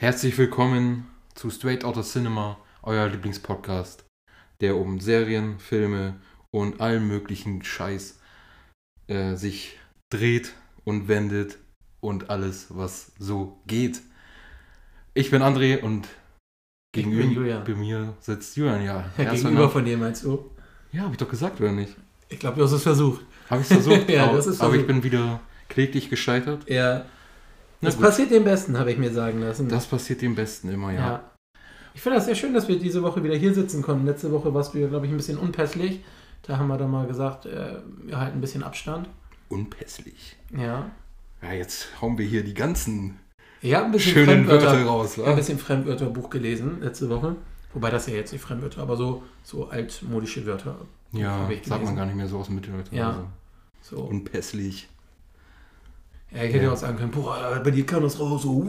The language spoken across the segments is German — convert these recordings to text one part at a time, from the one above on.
Herzlich willkommen zu Straight Outta Cinema, euer Lieblingspodcast, der um Serien, Filme und allen möglichen Scheiß äh, sich dreht und wendet und alles, was so geht. Ich bin André und gegenüber bei mir sitzt Julian, ja. Gegenüber von dir meinst du? Ja, habe ich doch gesagt, oder nicht? Ich glaube, du hast es versucht. Habe ich versucht, Ja, aber, das ist aber ich versucht. bin wieder kläglich gescheitert. Ja. Das gut. passiert dem Besten, habe ich mir sagen lassen. Das passiert dem Besten immer, ja. ja. Ich finde das sehr schön, dass wir diese Woche wieder hier sitzen konnten. Letzte Woche warst du ja, glaube ich, ein bisschen unpässlich. Da haben wir dann mal gesagt, äh, wir halten ein bisschen Abstand. Unpässlich. Ja. Ja, jetzt hauen wir hier die ganzen habe ein bisschen schönen Wörter raus. ich hab ein wa? bisschen Fremdwörterbuch gelesen letzte Woche. Wobei das ja jetzt nicht Fremdwörter, aber so, so altmodische Wörter. Ja, sagt man gar nicht mehr so aus dem Mittelalter. Ja. Also. So. Unpässlich. Ja, ich hätte Ja. auch sagen können, boah, bei dir kam das raus, so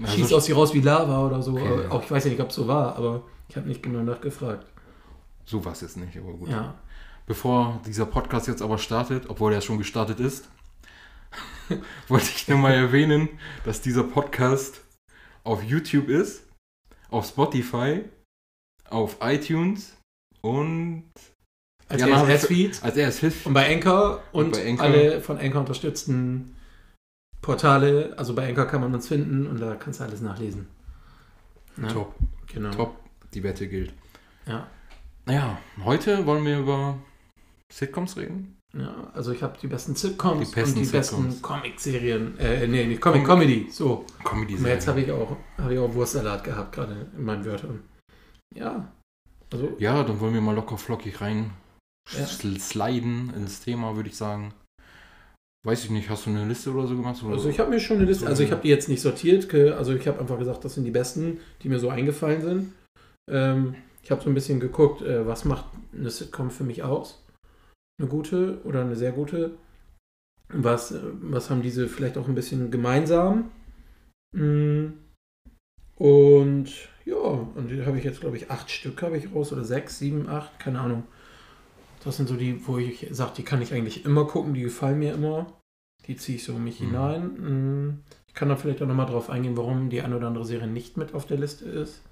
Also, schießt aus dir raus wie Lava oder so. Okay. Auch ich weiß ja nicht, ob es so war, aber ich habe nicht genau nachgefragt. so war es jetzt nicht, aber gut. Ja. Bevor dieser Podcast jetzt aber startet, obwohl er schon gestartet ist, wollte ich nur mal erwähnen, dass dieser Podcast auf YouTube ist, auf Spotify, auf iTunes und Als Ja, RSS-Feed als RSS und bei Anchor und, Und bei Anchor. alle von Anchor unterstützten Portale. Also bei Anchor kann man uns finden und da kannst du alles nachlesen. Ja, Top, Genau. top, die Wette gilt. Ja. Naja, heute wollen wir über Sitcoms reden. ja, also ich habe die besten Sitcoms Die besten und die Sitcoms. besten Comic-Serien. Äh, nee, nicht Comic, Com- Comedy. So. Comedy Und jetzt habe ich auch, habe ich auch Wurstsalat gehabt, gerade in meinen Wörtern. Ja. Also, Ja, dann wollen wir mal locker flockig rein Ja. sl- sliden ins Thema, würde ich sagen. Weiß ich nicht, hast du eine Liste oder so gemacht? Oder? Also ich habe mir schon eine Liste, also ich habe die jetzt nicht sortiert, also ich habe einfach gesagt, das sind die besten, die mir so eingefallen sind. Ähm, ich habe so ein bisschen geguckt, äh, was macht eine Sitcom für mich aus? Eine gute oder eine sehr gute? Was, äh, was haben diese vielleicht auch ein bisschen gemeinsam? Mm. Und ja, und die habe ich jetzt, glaube ich, acht Stück habe ich raus oder sechs, sieben, acht, keine Ahnung. Das sind so die, wo ich sage, die kann ich eigentlich immer gucken, die gefallen mir immer. Die ziehe ich so in mich Mhm. hinein. Mm. Ich kann da vielleicht auch nochmal drauf eingehen, warum die eine oder andere Serie nicht mit auf der Liste ist.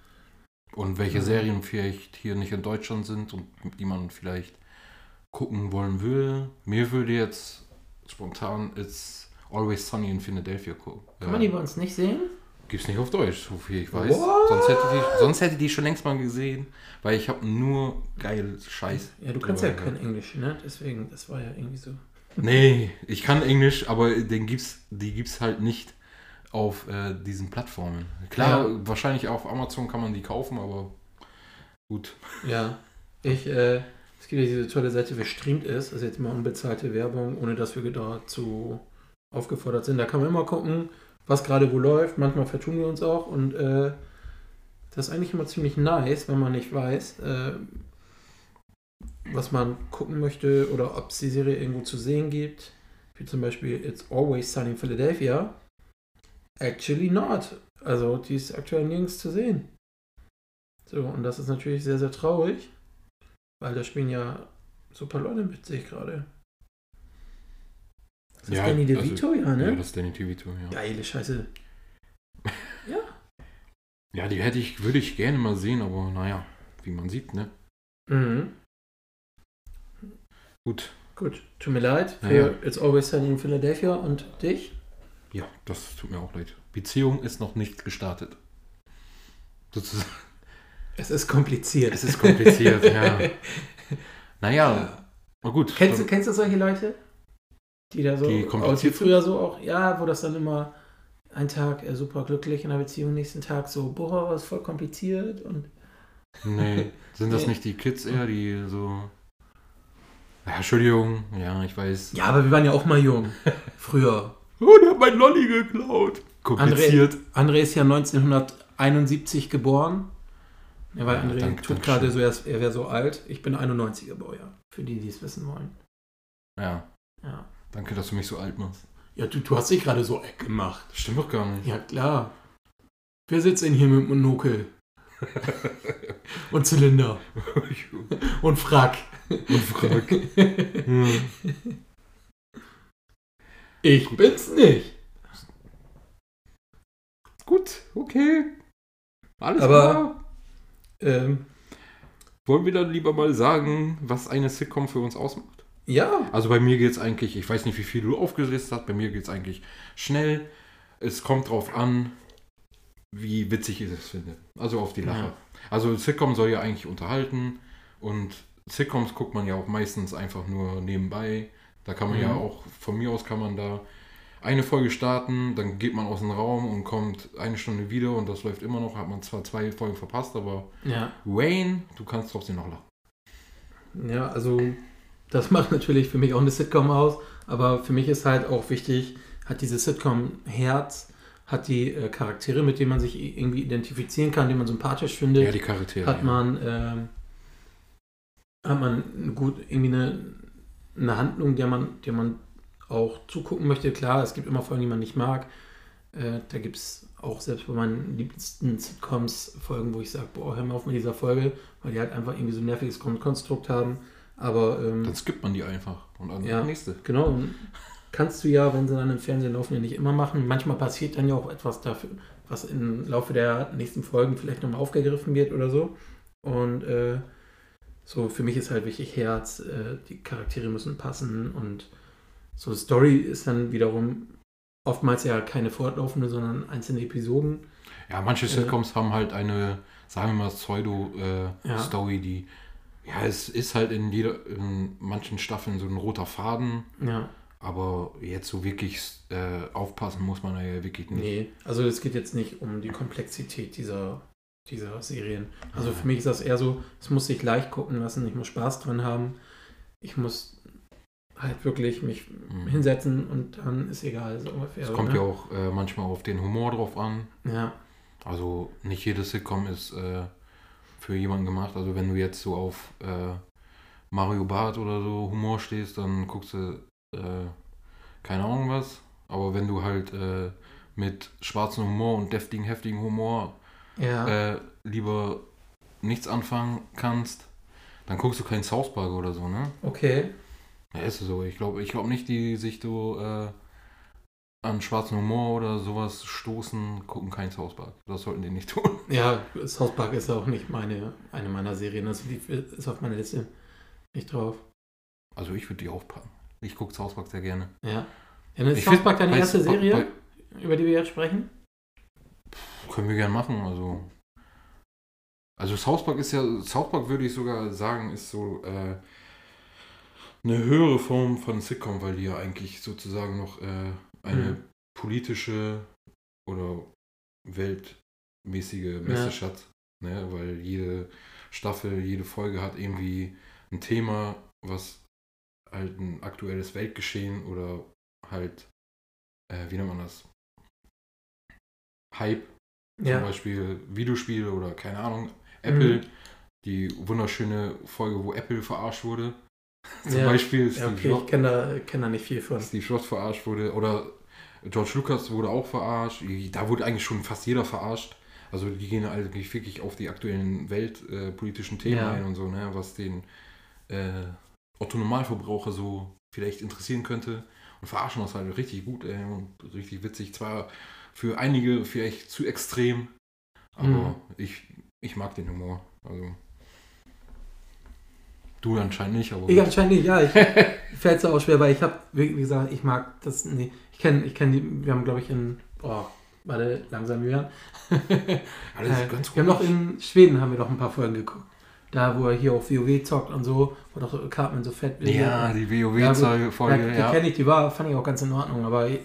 Und welche Ja. Serien vielleicht hier nicht in Deutschland sind und die man vielleicht gucken wollen will. Mir würde jetzt spontan It's Always Sunny in Philadelphia gucken. Kann man die bei uns nicht sehen? Gibt's nicht auf Deutsch, so viel ich weiß. What? Sonst hätte, die, sonst hätte die schon längst mal gesehen, weil ich habe nur geil Scheiß. Ja, du kannst ja kein. Englisch, ne? Deswegen, das war ja irgendwie so. Nee, ich kann Englisch, aber den gibt's, die gibt's halt nicht auf äh, diesen Plattformen. Klar, Ja. wahrscheinlich auf Amazon kann man die kaufen, aber gut. Ja. Ich, äh, es gibt ja diese tolle Seite, wer streamt ist, also jetzt mal unbezahlte Werbung, ohne dass wir dazu aufgefordert sind. Da kann man immer gucken, was gerade wo läuft. Manchmal vertun wir uns auch und äh, das ist eigentlich immer ziemlich nice, wenn man nicht weiß, äh, was man gucken möchte oder ob es die Serie irgendwo zu sehen gibt. Wie zum Beispiel It's Always Sunny in Philadelphia. Actually not. Also die ist aktuell nirgends zu sehen. So, und das ist natürlich sehr, sehr traurig, weil da spielen ja super Leute mit, sehe ich gerade. Das ist Ja, Danny also- DeVito, ja, ne? Ja, das ist Danny DeVito, ja. Geile Scheiße. Ja, die hätte ich, würde ich gerne mal sehen, aber naja, wie man sieht, ne? Mhm. Gut. Gut, tut mir leid für Ja. It's Always Sunny in Philadelphia und dich. Ja, das tut mir auch leid. Beziehung ist noch nicht gestartet. Sozusagen. Es ist kompliziert. Es ist kompliziert, ja. Naja, na gut. Kennst du, kennst du solche Leute? Die da so, Die kompliziert die früher so auch, ja, wo das dann immer ein Tag äh, super glücklich in der Beziehung, nächsten Tag so, boah, was voll kompliziert und Nee, sind das Nee. nicht die Kids eher, die so. Ja, Entschuldigung, ja, ich weiß. ja, aber wir waren ja auch mal jung. Früher. Oh, der hat mein Lolli geklaut. Kompliziert. André ist ja 1971 geboren. Ja, weil Ja, André danke, tut gerade so, er, er wäre so alt. Ich bin 91er Baujahr. Für die, die es wissen wollen. Ja, Ja, danke, dass du mich so alt machst. ja du, du hast dich gerade so Eck gemacht. Das stimmt doch gar nicht. Ja, klar. Wer sitzt denn hier mit Monokel? Und Zylinder. Und Frack. Und Frack. Hm. Ich bin's nicht. Gut, Okay. Alles Aber- klar. Ähm, Wollen wir dann lieber mal sagen, was eine Sitcom für uns ausmacht? Ja, Also bei mir geht es eigentlich, ich weiß nicht, wie viel du aufgelistet hast, bei mir geht es eigentlich schnell. Es kommt drauf an, wie witzig ich es finde. Also auf die Lache. Ja. Also Sitcom soll ja eigentlich unterhalten und Sitcoms guckt man ja auch meistens einfach nur nebenbei. Da kann man Mhm. ja auch, von mir aus kann man da eine Folge starten, dann geht man aus dem Raum und kommt eine Stunde wieder und das läuft immer noch. Hat man zwar zwei Folgen verpasst, aber ja. Wayne, du kannst trotzdem noch lachen. Ja, also das macht natürlich für mich auch eine Sitcom aus, aber für mich ist halt auch wichtig, hat diese Sitcom Herz, hat die äh, Charaktere, mit denen man sich irgendwie identifizieren kann, die man sympathisch findet, Ja, die Charaktere. hat ja. man ähm, hat man gut irgendwie eine, eine Handlung, der man, der man auch zugucken möchte. Klar, es gibt immer Folgen, die man nicht mag. Äh, da gibt es auch selbst bei meinen liebsten Sitcoms Folgen, wo ich sage, boah, hör mal auf mit dieser Folge, weil die halt einfach irgendwie so ein nerviges Kon- Konstrukt haben. Aber ähm, Dann skippt man die einfach und dann Ja. die nächste. genau, und kannst du ja, wenn sie dann im Fernsehen laufen, ja nicht immer machen. Manchmal passiert dann ja auch etwas dafür, was im Laufe der nächsten Folgen vielleicht nochmal aufgegriffen wird oder so. Und äh, so für mich ist halt wichtig Herz, äh, die Charaktere müssen passen und so Story ist dann wiederum oftmals ja keine fortlaufende, sondern einzelne Episoden. Ja, manche Äh. Sitcoms haben halt eine, sagen wir mal, Pseudo-Story, Ja. die, ja, es ist halt in jeder, in manchen Staffeln so ein roter Faden, Ja, aber jetzt so wirklich äh, aufpassen muss man ja wirklich nicht. nee, also es geht jetzt nicht um die Komplexität dieser, dieser Serien. Also Ja. für mich ist das eher so, es muss sich leicht gucken lassen, ich muss Spaß dran haben, ich muss halt wirklich mich Mhm. hinsetzen und dann ist egal, so ungefähr. Es kommt ne? ja auch äh, manchmal auf den Humor drauf an. Ja, Also nicht jede Sitcom ist äh, für jemanden gemacht. Also wenn du jetzt so auf äh, Mario Barth oder so Humor stehst, dann guckst du äh, keine Ahnung was. Aber wenn du halt äh, mit schwarzem Humor und deftigen, heftigen Humor ja, äh, lieber nichts anfangen kannst, dann guckst du keinen South Park oder so, ne? okay. Ja, ist so. Ich glaube ich glaub nicht, die sich so äh, an schwarzen Humor oder sowas stoßen, gucken keinen South Park. Das sollten die nicht tun. Ja, South Park ist auch nicht meine, eine meiner Serien, also die ist auf meiner Liste nicht drauf. Also ich würde die aufpacken. Ich gucke South Park sehr gerne. Ja. ja ist Ich South Park deine erste Serie, über die wir jetzt sprechen? Können wir gerne machen. Also, also South Park ist ja, South Park würde ich sogar sagen, ist so äh, eine höhere Form von Sitcom, weil die ja eigentlich sozusagen noch äh, eine Mhm. politische oder weltmäßige Message hat. Ne? Weil jede Staffel, jede Folge hat irgendwie ein Thema, was halt ein aktuelles Weltgeschehen oder halt, äh, wie nennt man das? Hype zum Ja. Beispiel Videospiele oder keine Ahnung, Apple, Mhm. die wunderschöne Folge, wo Apple verarscht wurde. Zum Ja. Beispiel Ja, Steve, okay, Jobs, ich kenne da, kenn da nicht viel von. Steve Jobs verarscht wurde oder George Lucas wurde auch verarscht. Da wurde eigentlich schon fast jeder verarscht. Also die gehen eigentlich wirklich auf die aktuellen weltpolitischen äh, Themen Ja. ein und so, ne, was den äh, Otto Normalverbraucher so vielleicht interessieren könnte. Und verarschen das halt richtig gut ey, und richtig witzig. Zwar für einige vielleicht zu extrem, aber Mhm. ich, ich mag den Humor. Also du anscheinend nicht, aber Ich anscheinend nicht, ja. Ich fällt es auch schwer, weil ich habe, wie gesagt, ich mag das, nee, ich kenne, ich kenne die, wir haben glaube ich in, oh, warte, langsam wieder. alles Äh, ganz wir haben noch in Schweden haben wir noch ein paar Folgen geguckt. Da, wo er hier auf WoW zockt und so, wo doch Cartman so fett wird. Ja, die gut. WoW-Folge, Ja, die ja. kenne ich, die war, fand ich auch ganz in Ordnung, aber ich,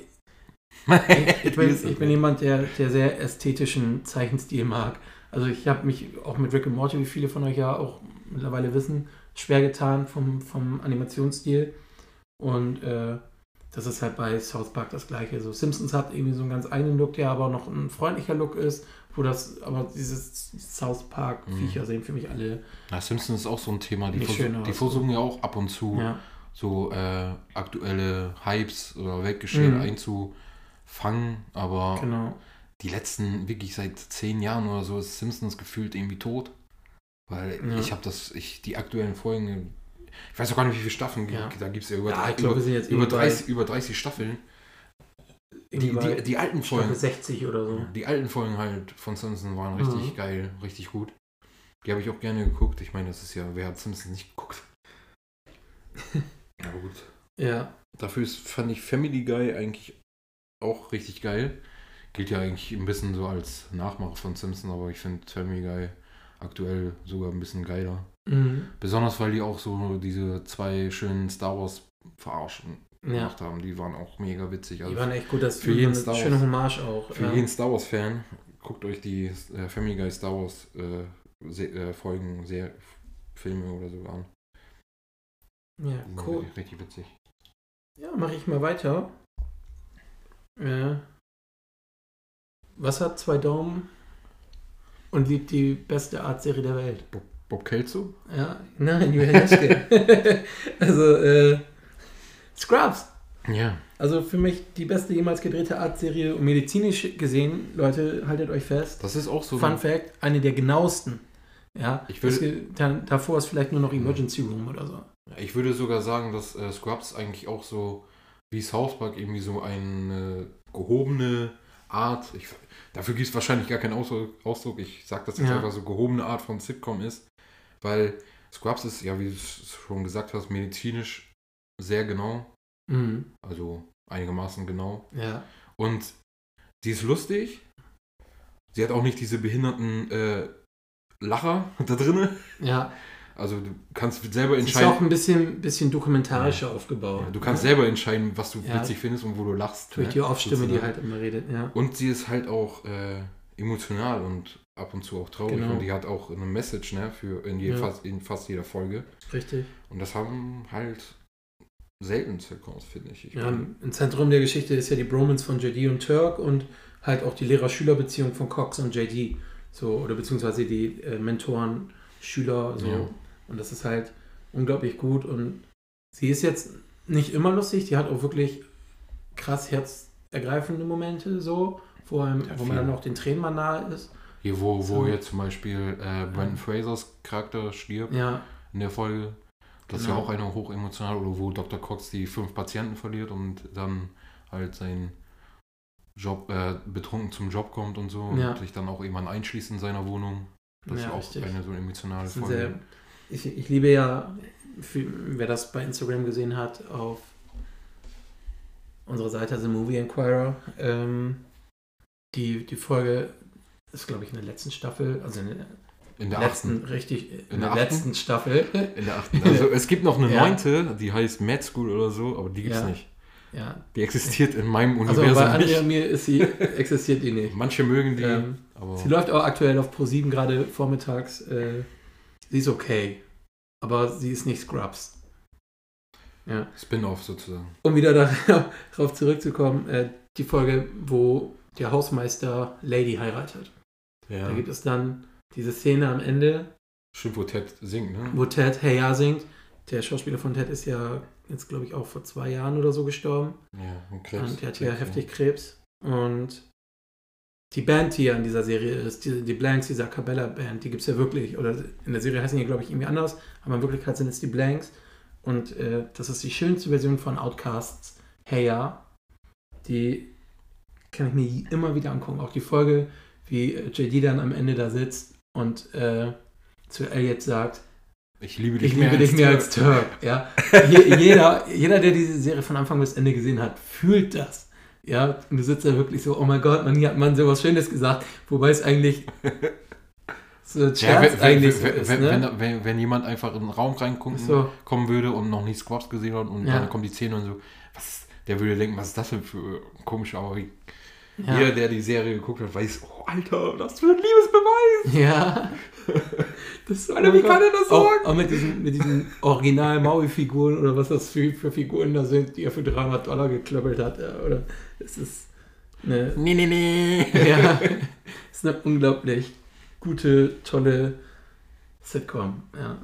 ich, bin, ich bin jemand, der, der sehr ästhetischen Zeichenstil mag. Also ich habe mich auch mit Rick and Morty, wie viele von euch ja auch mittlerweile wissen, schwer getan vom, vom Animationsstil. Und äh, das ist halt bei South Park das gleiche. So Simpsons hat irgendwie so einen ganz eigenen Look, der aber noch ein freundlicher Look ist, wo das, aber dieses South Park-Viecher Mhm. sehen für mich alle. Na, Simpsons ist auch so ein Thema. Die, vers die versuchen ja auch ab und zu Ja, so äh, aktuelle Hypes oder Weltgeschehen Mhm. einzufangen, aber genau. die letzten, wirklich seit zehn Jahren oder so, ist Simpsons gefühlt irgendwie tot. Weil Ja. ich habe das, ich, die aktuellen Folgen, ich weiß auch gar nicht, wie viele Staffeln Ja. gibt. Da gibt es ja über, Ja, ich über, wir sind jetzt über, irgendwie bei- 30, über 30 Staffeln. Die, die, die alten Staffel Folgen. 60 oder so. Die alten Folgen halt von Simpsons waren richtig Mhm. geil, richtig gut. Die habe ich auch gerne geguckt. Ich meine, das ist ja, wer hat Simpsons nicht geguckt? Aber gut. Ja. Dafür ist, fand ich Family Guy eigentlich auch richtig geil. Gilt ja eigentlich ein bisschen so als Nachmacher von Simpsons, aber ich finde Family Guy aktuell sogar ein bisschen geiler. Mhm. Besonders weil die auch so diese zwei schönen Star Wars Verarschen Ja. gemacht haben. Die waren auch mega witzig. Die Also waren echt gut, das für jeden Star Wars- schöne Hommage auch. für ja. jeden Star Wars Fan, guckt euch die äh, Family Guy Star Wars äh, Se äh, Folgen, sehr Filme oder so an. ja, Die cool. Richtig, richtig witzig. Ja, mache ich mal weiter. Äh, was hat zwei Daumen und liebt die beste Artserie der Welt? Bob Kelso? Ja, nein, Julian Jeschke. also, äh, Scrubs. Ja. Also für mich die beste jemals gedrehte Artserie und medizinisch gesehen, Leute, haltet euch fest. Das ist auch so. Fun Fact, eine der genauesten. Ja, Ich gibt- dann, davor ist vielleicht nur noch Emergency Room oder so. Ich würde sogar sagen, dass äh, Scrubs eigentlich auch so wie South Park irgendwie so eine gehobene Art, ich, dafür gibt es wahrscheinlich gar keinen Ausdruck, ich sage das jetzt Ja. einfach so, gehobene Art von Sitcom ist, weil Scrubs ist, ja, wie du es schon gesagt hast, medizinisch sehr genau, Mhm. also einigermaßen genau. Ja. Und die ist lustig. Sie hat auch nicht diese behinderten äh, Lacher da drinne. Ja. Also du kannst selber Es ist entscheiden. auch ein bisschen, bisschen dokumentarischer aufgebaut. Ja, du kannst ja. selber entscheiden, was du Ja. witzig findest und wo du lachst. Durch ne? die Off-Stimme, die halt immer redet, ja. Und sie ist halt auch äh, emotional und ab und zu auch traurig. Genau. Und die hat auch eine Message, ne, für in, je, Ja. fast, in fast jeder Folge. Richtig. Und das haben halt selten Sitcoms, finde ich. ich Ja, Im Zentrum der Geschichte ist ja die Bromance von JD und Turk und halt auch die Lehrer-Schüler-Beziehung von Cox und JD. So, oder beziehungsweise die äh, Mentoren, Schüler, so. Und das ist halt unglaublich gut. Und sie ist jetzt nicht immer lustig, die hat auch wirklich krass herzergreifende Momente, so, wo, einem, Ja, wo man dann auch den Tränen mal nahe ist. Hier, wo, wo So. jetzt zum Beispiel äh, Brandon Frasers Charakter stirbt Ja, in der Folge. Das ist ja Genau. auch eine hochemotional, oder wo Dr. Cox die fünf Patienten verliert und dann halt seinen Job, äh, betrunken zum Job kommt und so Ja. und sich dann auch irgendwann einschließt in seiner Wohnung. Das Ja, ist auch richtig. eine so emotionale Folge. sehr, ich, ich liebe ja, wer das bei Instagram gesehen hat, auf unserer Seite The Movie Inquirer, ähm, die, die Folge ist, glaube ich, in der letzten Staffel, also in der, in der letzten, achten. richtig, in, In der, der letzten Staffel. In der achten. Also es gibt noch eine Ja. neunte, die heißt Mad School oder so, aber die gibt's Ja. nicht. ja. Die existiert in meinem Also Universum bei Andrea nicht. mir ist sie, existiert die nicht. Manche mögen die, Ähm, Sie läuft auch aktuell auf Pro7 gerade vormittags. Äh, sie ist okay, aber sie ist nicht Scrubs. Ja. Spin-off sozusagen. Um wieder darauf zurückzukommen, äh, die Folge, wo der Hausmeister Lady heiratet. Ja. Da gibt es dann diese Szene am Ende, Stimmt, wo Ted singt, ne? wo Ted Hey Ja singt. Der Schauspieler von Ted ist ja jetzt, glaube ich, auch vor zwei Jahren oder so gestorben. Ja, und Krebs. Und der hat ja heftig Krebs. Und die Band, die ja in dieser Serie ist, die, die Blanks, dieser Cabella-Band, die gibt es ja wirklich. Oder in der Serie heißen die, glaube ich, irgendwie anders. Aber in Wirklichkeit sind es die Blanks. Und äh, das ist die schönste Version von Outcasts. Hey Ja. Die kann ich mir immer wieder angucken. Auch die Folge, wie äh, JD dann am Ende da sitzt und äh, zu Elliot sagt, Ich liebe dich ich mehr liebe dich mehr als Turk. Ja. Je, jeder, jeder, der diese Serie von Anfang bis Ende gesehen hat, fühlt das. Ja, und du sitzt da wirklich so, oh mein Gott, man, hier hat man sowas Schönes gesagt, wobei es eigentlich so Ja, wenn, eigentlich wenn, so ist, wenn, ne? wenn, jemand einfach in den Raum reinkommen So. kommen würde und noch nie Squats gesehen hat und Ja. dann kommt die Szene und so, was, der würde denken, was ist das denn für komisch, aber ja. jeder, der die Serie geguckt hat, weiß, oh Alter, was für ein Liebesbeweis. ja. Das Alter, wie kann er das auch, sagen? Auch mit diesen, mit diesen Original-Maui-Figuren oder was das für, für Figuren da sind, die er für 300 Dollar geklöppelt hat. Ja, oder es ist eine Nee, nee, nee. ja, ist eine unglaublich gute, tolle Sitcom. Ja.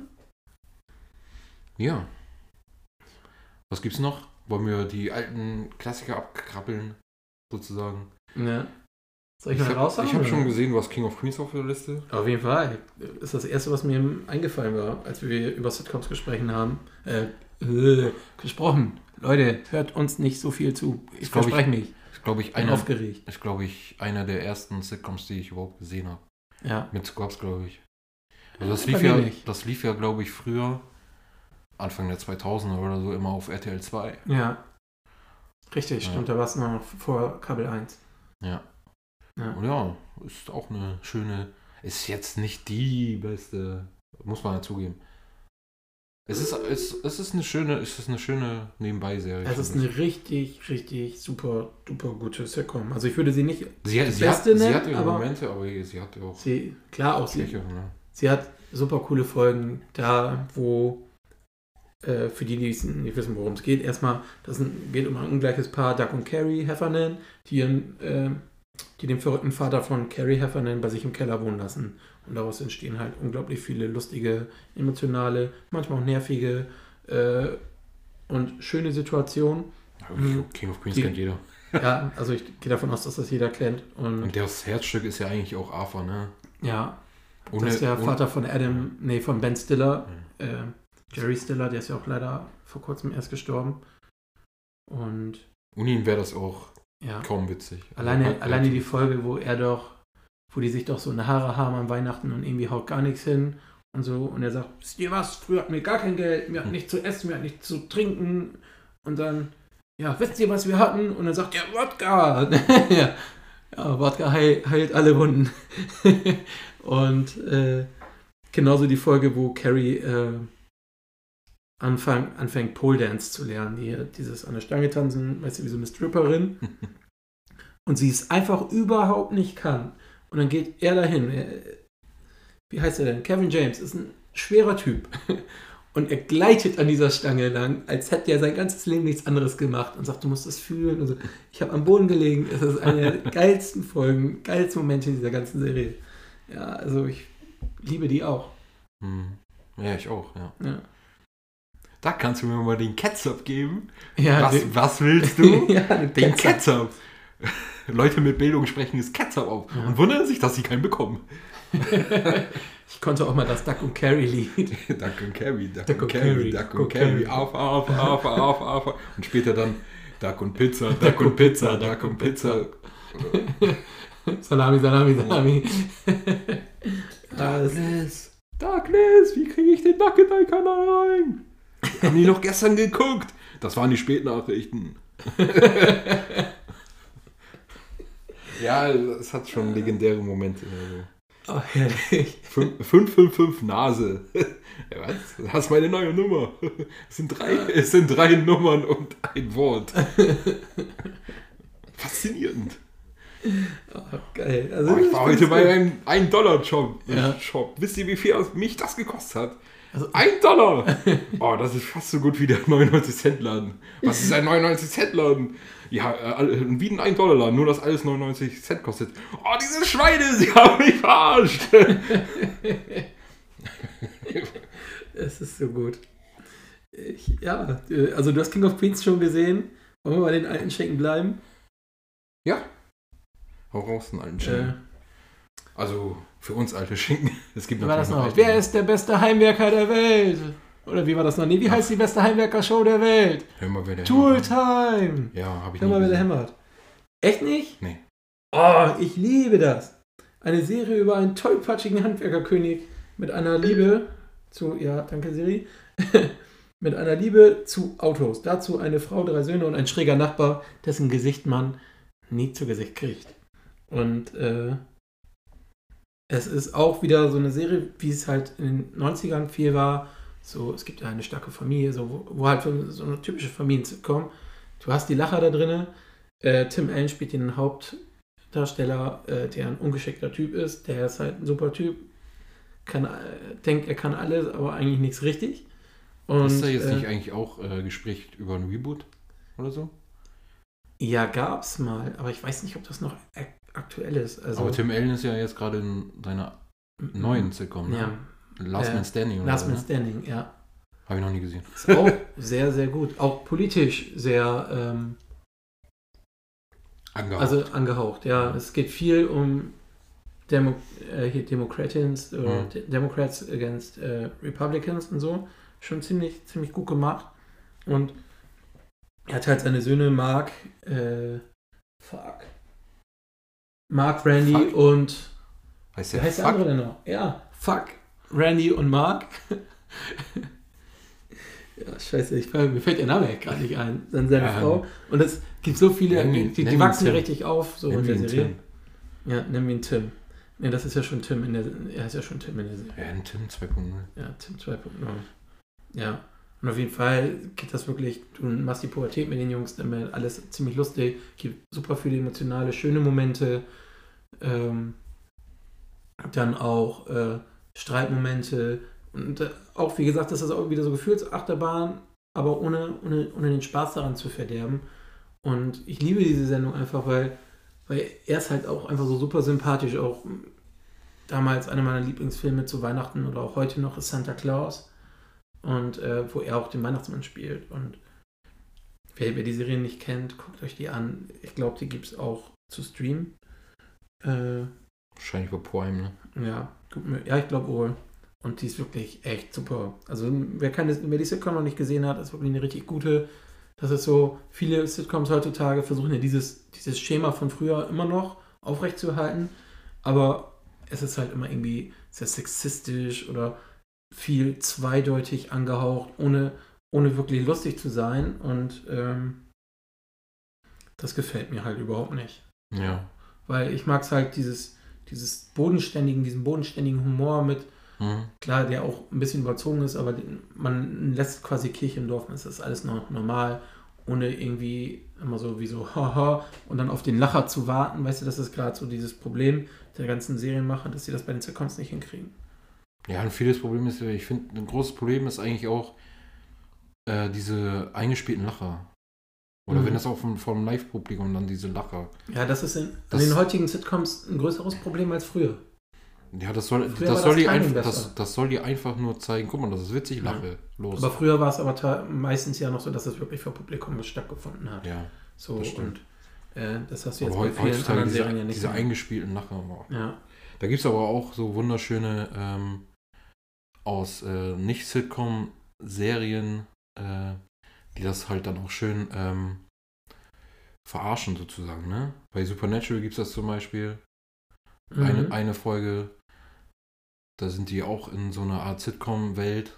Ja. Was gibt's noch? Wollen wir die alten Klassiker abkrabbeln, sozusagen? ja. Soll ich Ich mal habe raushauen? hab oder? schon gesehen, du hast King of Queens auf der Liste. Auf jeden Fall. Ist das erste, was mir eingefallen war, als wir über Sitcoms gesprochen haben. Äh, äh, gesprochen. Leute, hört uns nicht so viel zu. Ich Das glaub ich- verspreche mich. glaube ich, bin einer, aufgeregt. ist, glaube ich, einer der ersten Sitcoms, die ich überhaupt gesehen habe. Ja. Mit Scrubs, glaube ich. Also das lief ja, nicht. das lief ja, glaube ich, früher, Anfang der 2000er oder so, immer auf RTL 2. Ja. Richtig, Ja. stimmt. Da war es noch vor Kabel 1. Ja. Ja. Und ja, ist auch eine schöne, ist jetzt nicht die beste, muss man ja zugeben. Es ist, es, es ist eine schöne, es ist eine schöne Nebenbei-Serie. Es ist eine richtig, richtig super, duper gute Sitcom. Also ich würde sie nicht. ich. sie, die sie, hat, beste sie nennen, hat ihre aber- Momente, aber sie hat auch Sie, klar, auch sie. Ne? sie hat super coole Folgen da, wo äh, für die, die nicht wissen, worum es geht, erstmal, das geht um ein ungleiches Paar, Doug und Carrie Heffernan, die, ihren, äh, die den verrückten Vater von Carrie Heffernan bei sich im Keller wohnen lassen. Und daraus entstehen halt unglaublich viele lustige, emotionale, manchmal auch nervige äh, und schöne Situationen. Ja, Mhm. King of Queens Die- kennt jeder. Ja, also ich gehe davon aus, dass das jeder kennt. Und Und das Herzstück ist ja eigentlich auch Arthur, ne? ja, Ohne, das ist der ohne- Vater von Adam, nee, von Ben Stiller, Mhm. äh, Jerry Stiller, der ist ja auch leider vor kurzem erst gestorben. Und ohne ihn wäre das auch ja, kaum witzig. alleine, Also, alleine die Folge, wo er doch, wo die sich doch so eine Haare haben an Weihnachten und irgendwie haut gar nichts hin und so. Und er sagt, wisst ihr was, früher hatten wir gar kein Geld, wir hatten Hm. nichts zu essen, wir hatten nichts zu trinken. Und dann, ja, wisst ihr, was wir hatten? Und dann sagt er, Wodka. ja. ja, Wodka heil, heilt alle Wunden. und äh, genauso die Folge, wo Carrie äh, anfang, anfängt, Pole Dance zu lernen. Die, dieses an der Stange tanzen, weißt du, wie so eine Stripperin. und sie es einfach überhaupt nicht kann. Und dann geht er dahin. Er, wie heißt er denn? Kevin James ist ein schwerer Typ. Und er gleitet an dieser Stange lang, als hätte er sein ganzes Leben nichts anderes gemacht und sagt, du musst das fühlen. Also, ich habe am Boden gelegen. Es ist eine der geilsten Folgen, geilsten Momente dieser ganzen Serie. Ja, also ich liebe die auch. Hm. Ja, ich auch, ja. Ja, Da kannst du mir mal den Ketchup geben. ja was, den- was willst du? ja, den den Ketchup. Ketchup. Leute mit Bildung sprechen das Ketchup auf Ja. und wundern sich, dass sie keinen bekommen. ich konnte auch mal das Duck und Carry Lied. Duck und Carry, Duck, Duck und Carry, Duck und Carry, auf, auf, auf, auf, auf. Und später dann Duck und Pizza, Duck und Pizza, Duck und Pizza. Salami, Salami, Salami. Douglas, Douglas, wie kriege ich den Duck in deinen Kanal rein? Haben die noch gestern geguckt? Das waren die Spätnachrichten. ja, es hat schon legendäre Momente. Oh, herrlich. 555 Nase. Was? Das ist meine neue Nummer. Es sind drei, es sind drei Nummern und ein Wort. Faszinierend. Oh, geil. Also, Oh, ich war heute bei einem 1-Dollar-Shop. Ja. Shop. Wisst ihr, wie viel mich das gekostet hat? Also- Ein Dollar! Oh, das ist fast so gut wie der 99-Cent-Laden. Was ist ein 99-Cent-Laden? Ja, äh, wie ein 1-Dollar-Laden, nur dass alles 99 Cent kostet. Oh, diese Schweine, sie haben mich verarscht! Es ist so gut. Ich, ja, äh, also du hast King of Queens schon gesehen. Wollen wir bei den alten Schenken bleiben? ja. Hau raus, einen alten Äh, Schinken. Also, für uns alte Schinken. Es gibt wie war das noch? Wer ist der beste Heimwerker der Welt? Oder wie war das noch? Nee, wie heißt die beste Heimwerker-Show der Welt? Hör mal, wer der Tool hämmert. Time! Ja, habe ich Hör mal, wer der hämmert. Echt nicht? Nee. Oh, ich liebe das. Eine Serie über einen tollpatschigen Handwerkerkönig mit einer Liebe zu, ja, danke Siri, mit einer Liebe zu Autos. Dazu eine Frau, drei Söhne und ein schräger Nachbar, dessen Gesicht man nie zu Gesicht kriegt. Und äh, es ist auch wieder so eine Serie, wie es halt in den 90ern viel war. So, es gibt ja eine starke Familie, so, wo, wo halt so eine typische Familien-Sitcom. Du hast die Lacher da drinne. Äh, Tim Allen spielt den Hauptdarsteller, äh, der ein ungeschickter Typ ist. Der ist halt ein super Typ. Kann, äh, denkt, er kann alles, aber eigentlich nichts richtig. Und, ist da jetzt äh, nicht eigentlich auch äh, Gespräch über ein Reboot oder so? Ja, gab's mal, aber ich weiß nicht, ob das noch ak aktuell ist. Also, Aber Tim Allen ist ja jetzt gerade in seiner neuen Sitcom, ne? Ja, Last Äh, Man Standing oder Last Man ne? Standing, ja. Habe ich noch nie gesehen. Ist auch sehr, sehr gut. Auch politisch sehr ähm, Angehaucht. also angehaucht. Ja, es geht viel um Demo äh, hier Democrats, äh, Mhm. De- Democrats against äh, Republicans und so. Schon ziemlich, ziemlich gut gemacht. Und er hat halt seine Söhne, Mark, äh, Fuck. Mark, Randy Fuck. und. Heißt der heißt der andere denn noch? Ja, fuck. Randy und Mark. ja, scheiße, ich, mir fällt der Name gerade nicht ein. Dann seine Ja, Frau. Und es gibt so viele, nenn ihn- die, die wachsen ja Tim. richtig auf, so Nenn in der Serie. Tim. Ja, nennen wir ihn Tim. Ne, das ist ja schon Tim in der Er ist ja schon Tim in der Serie. Ja, Tim 2.0. Ja, Tim 2.0. Ja. Und auf jeden Fall geht das wirklich, du machst die Pubertät mit den Jungs, wird alles ziemlich lustig, gibt super viele emotionale, schöne Momente, ähm, dann auch äh, Streitmomente und äh, auch, wie gesagt, das ist auch wieder so Gefühlsachterbahn, aber ohne, ohne, ohne den Spaß daran zu verderben. Und ich liebe diese Sendung einfach, weil, weil er ist halt auch einfach so super sympathisch, auch damals einer meiner Lieblingsfilme zu Weihnachten oder auch heute noch ist Santa Claus und äh, wo er auch den Weihnachtsmann spielt. Und wer, wer die Serie nicht kennt, guckt euch die an. Ich glaube, die gibt es auch zu streamen. Äh, Wahrscheinlich bei Prime, ne? ja, ja, ich glaube wohl. Und die ist wirklich echt super. Also wer, keine, wer die Sitcom noch nicht gesehen hat, ist wirklich eine richtig gute. Das ist so, viele Sitcoms heutzutage versuchen ja dieses, dieses Schema von früher immer noch aufrechtzuerhalten. Aber es ist halt immer irgendwie sehr sexistisch oder viel zweideutig angehaucht, ohne, ohne wirklich lustig zu sein. Und ähm, das gefällt mir halt überhaupt nicht. Ja. Weil ich mag es halt dieses, dieses bodenständigen, diesen bodenständigen Humor mit, Mhm. klar, der auch ein bisschen überzogen ist, aber man lässt quasi Kirche im Dorf, es ist alles noch normal, ohne irgendwie immer so wie so haha und dann auf den Lacher zu warten, weißt du, das ist gerade so dieses Problem der ganzen Serienmacher, dass sie das bei den Sitcoms nicht hinkriegen. Ja, und vieles Problem ist, ich finde, ein großes Problem ist eigentlich auch äh, diese eingespielten Lacher. Oder Mhm. wenn das auch vom, vom Live-Publikum dann diese Lacher. Ja, das ist in, Das- in den heutigen Sitcoms ein größeres Problem als früher. Ja, das soll, Früher das soll, das die Timing einfach, besser. das, das soll die einfach nur zeigen, guck mal, das ist witzig, Ja. lache, los. Aber früher war es aber meistens ja noch so, dass es wirklich vor Publikum stattgefunden hat. ja, So das stimmt. und äh, das hast du jetzt aber bei vielen anderen diese, Serien ja nicht diese mehr. eingespielten Lacher. Ja. Da gibt es aber auch so wunderschöne ähm, aus äh, Nicht-Sitcom-Serien, äh, die das halt dann auch schön ähm, verarschen sozusagen. Ne? Bei Supernatural gibt es das zum Beispiel. Mhm. Eine, eine Folge, da sind die auch in so einer Art Sitcom-Welt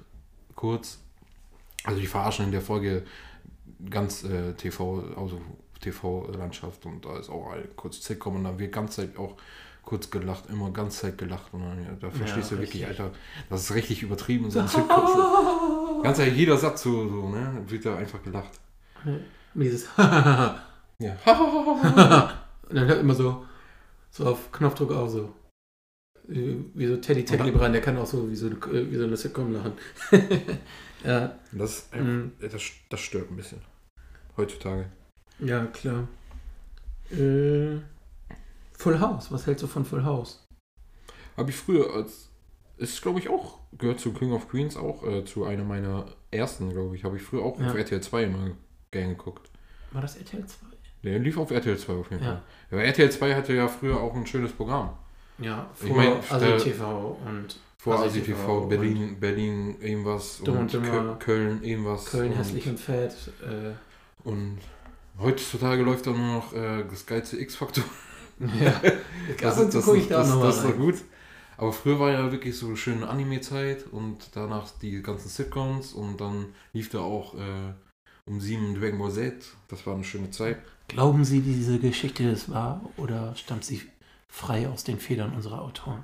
kurz. Also die verarschen in der Folge ganz äh, TV, also TV-Landschaft und da ist auch ein kurz Sitcom und dann wird ganz Zeit auch kurz gelacht, immer ganz Zeit gelacht und dann, ja, da verstehst du wirklich, richtig. Alter, das ist richtig übertrieben. So ganz Zeit jeder Satz so, so, ne, wird da einfach gelacht. Dieses Ja. Und dann hört immer so, so auf Knopfdruck auch so. Wie so Teddy Tecklebrand, der kann auch so wie so, wie so eine Sitcom lachen. ja, Das, Mhm. das, das stört ein bisschen. Heutzutage. ja, klar. Äh, Full House, was hältst du von Full House? Habe ich früher als. Ist, glaube ich, auch. Gehört zu King of Queens auch. Äh, zu einer meiner ersten, glaube ich. Habe ich früher auch Ja. auf RTL 2 immer gern geguckt. War das RTL 2? Der lief auf RTL 2 auf jeden Ja. Fall. Ja, aber RTL 2 hatte ja früher auch ein schönes Programm. Ja, Ich vor mein, Asi da- TV und Vor Asi Asi TV TV, Berlin, Berlin, irgendwas. Und. Köln, irgendwas. Köln hässlich und fett. Äh, Und heutzutage läuft da nur noch äh, das geilste X-Faktor. Ja, das, das, das, ich da das, das ist doch gut. Aber früher war ja wirklich so eine schöne Anime-Zeit und danach die ganzen Sitcoms und dann lief da auch äh, um sieben Dragon Ball Z. Das war eine schöne Zeit. Glauben Sie, diese Geschichte ist wahr oder stammt sie frei aus den Federn unserer Autoren?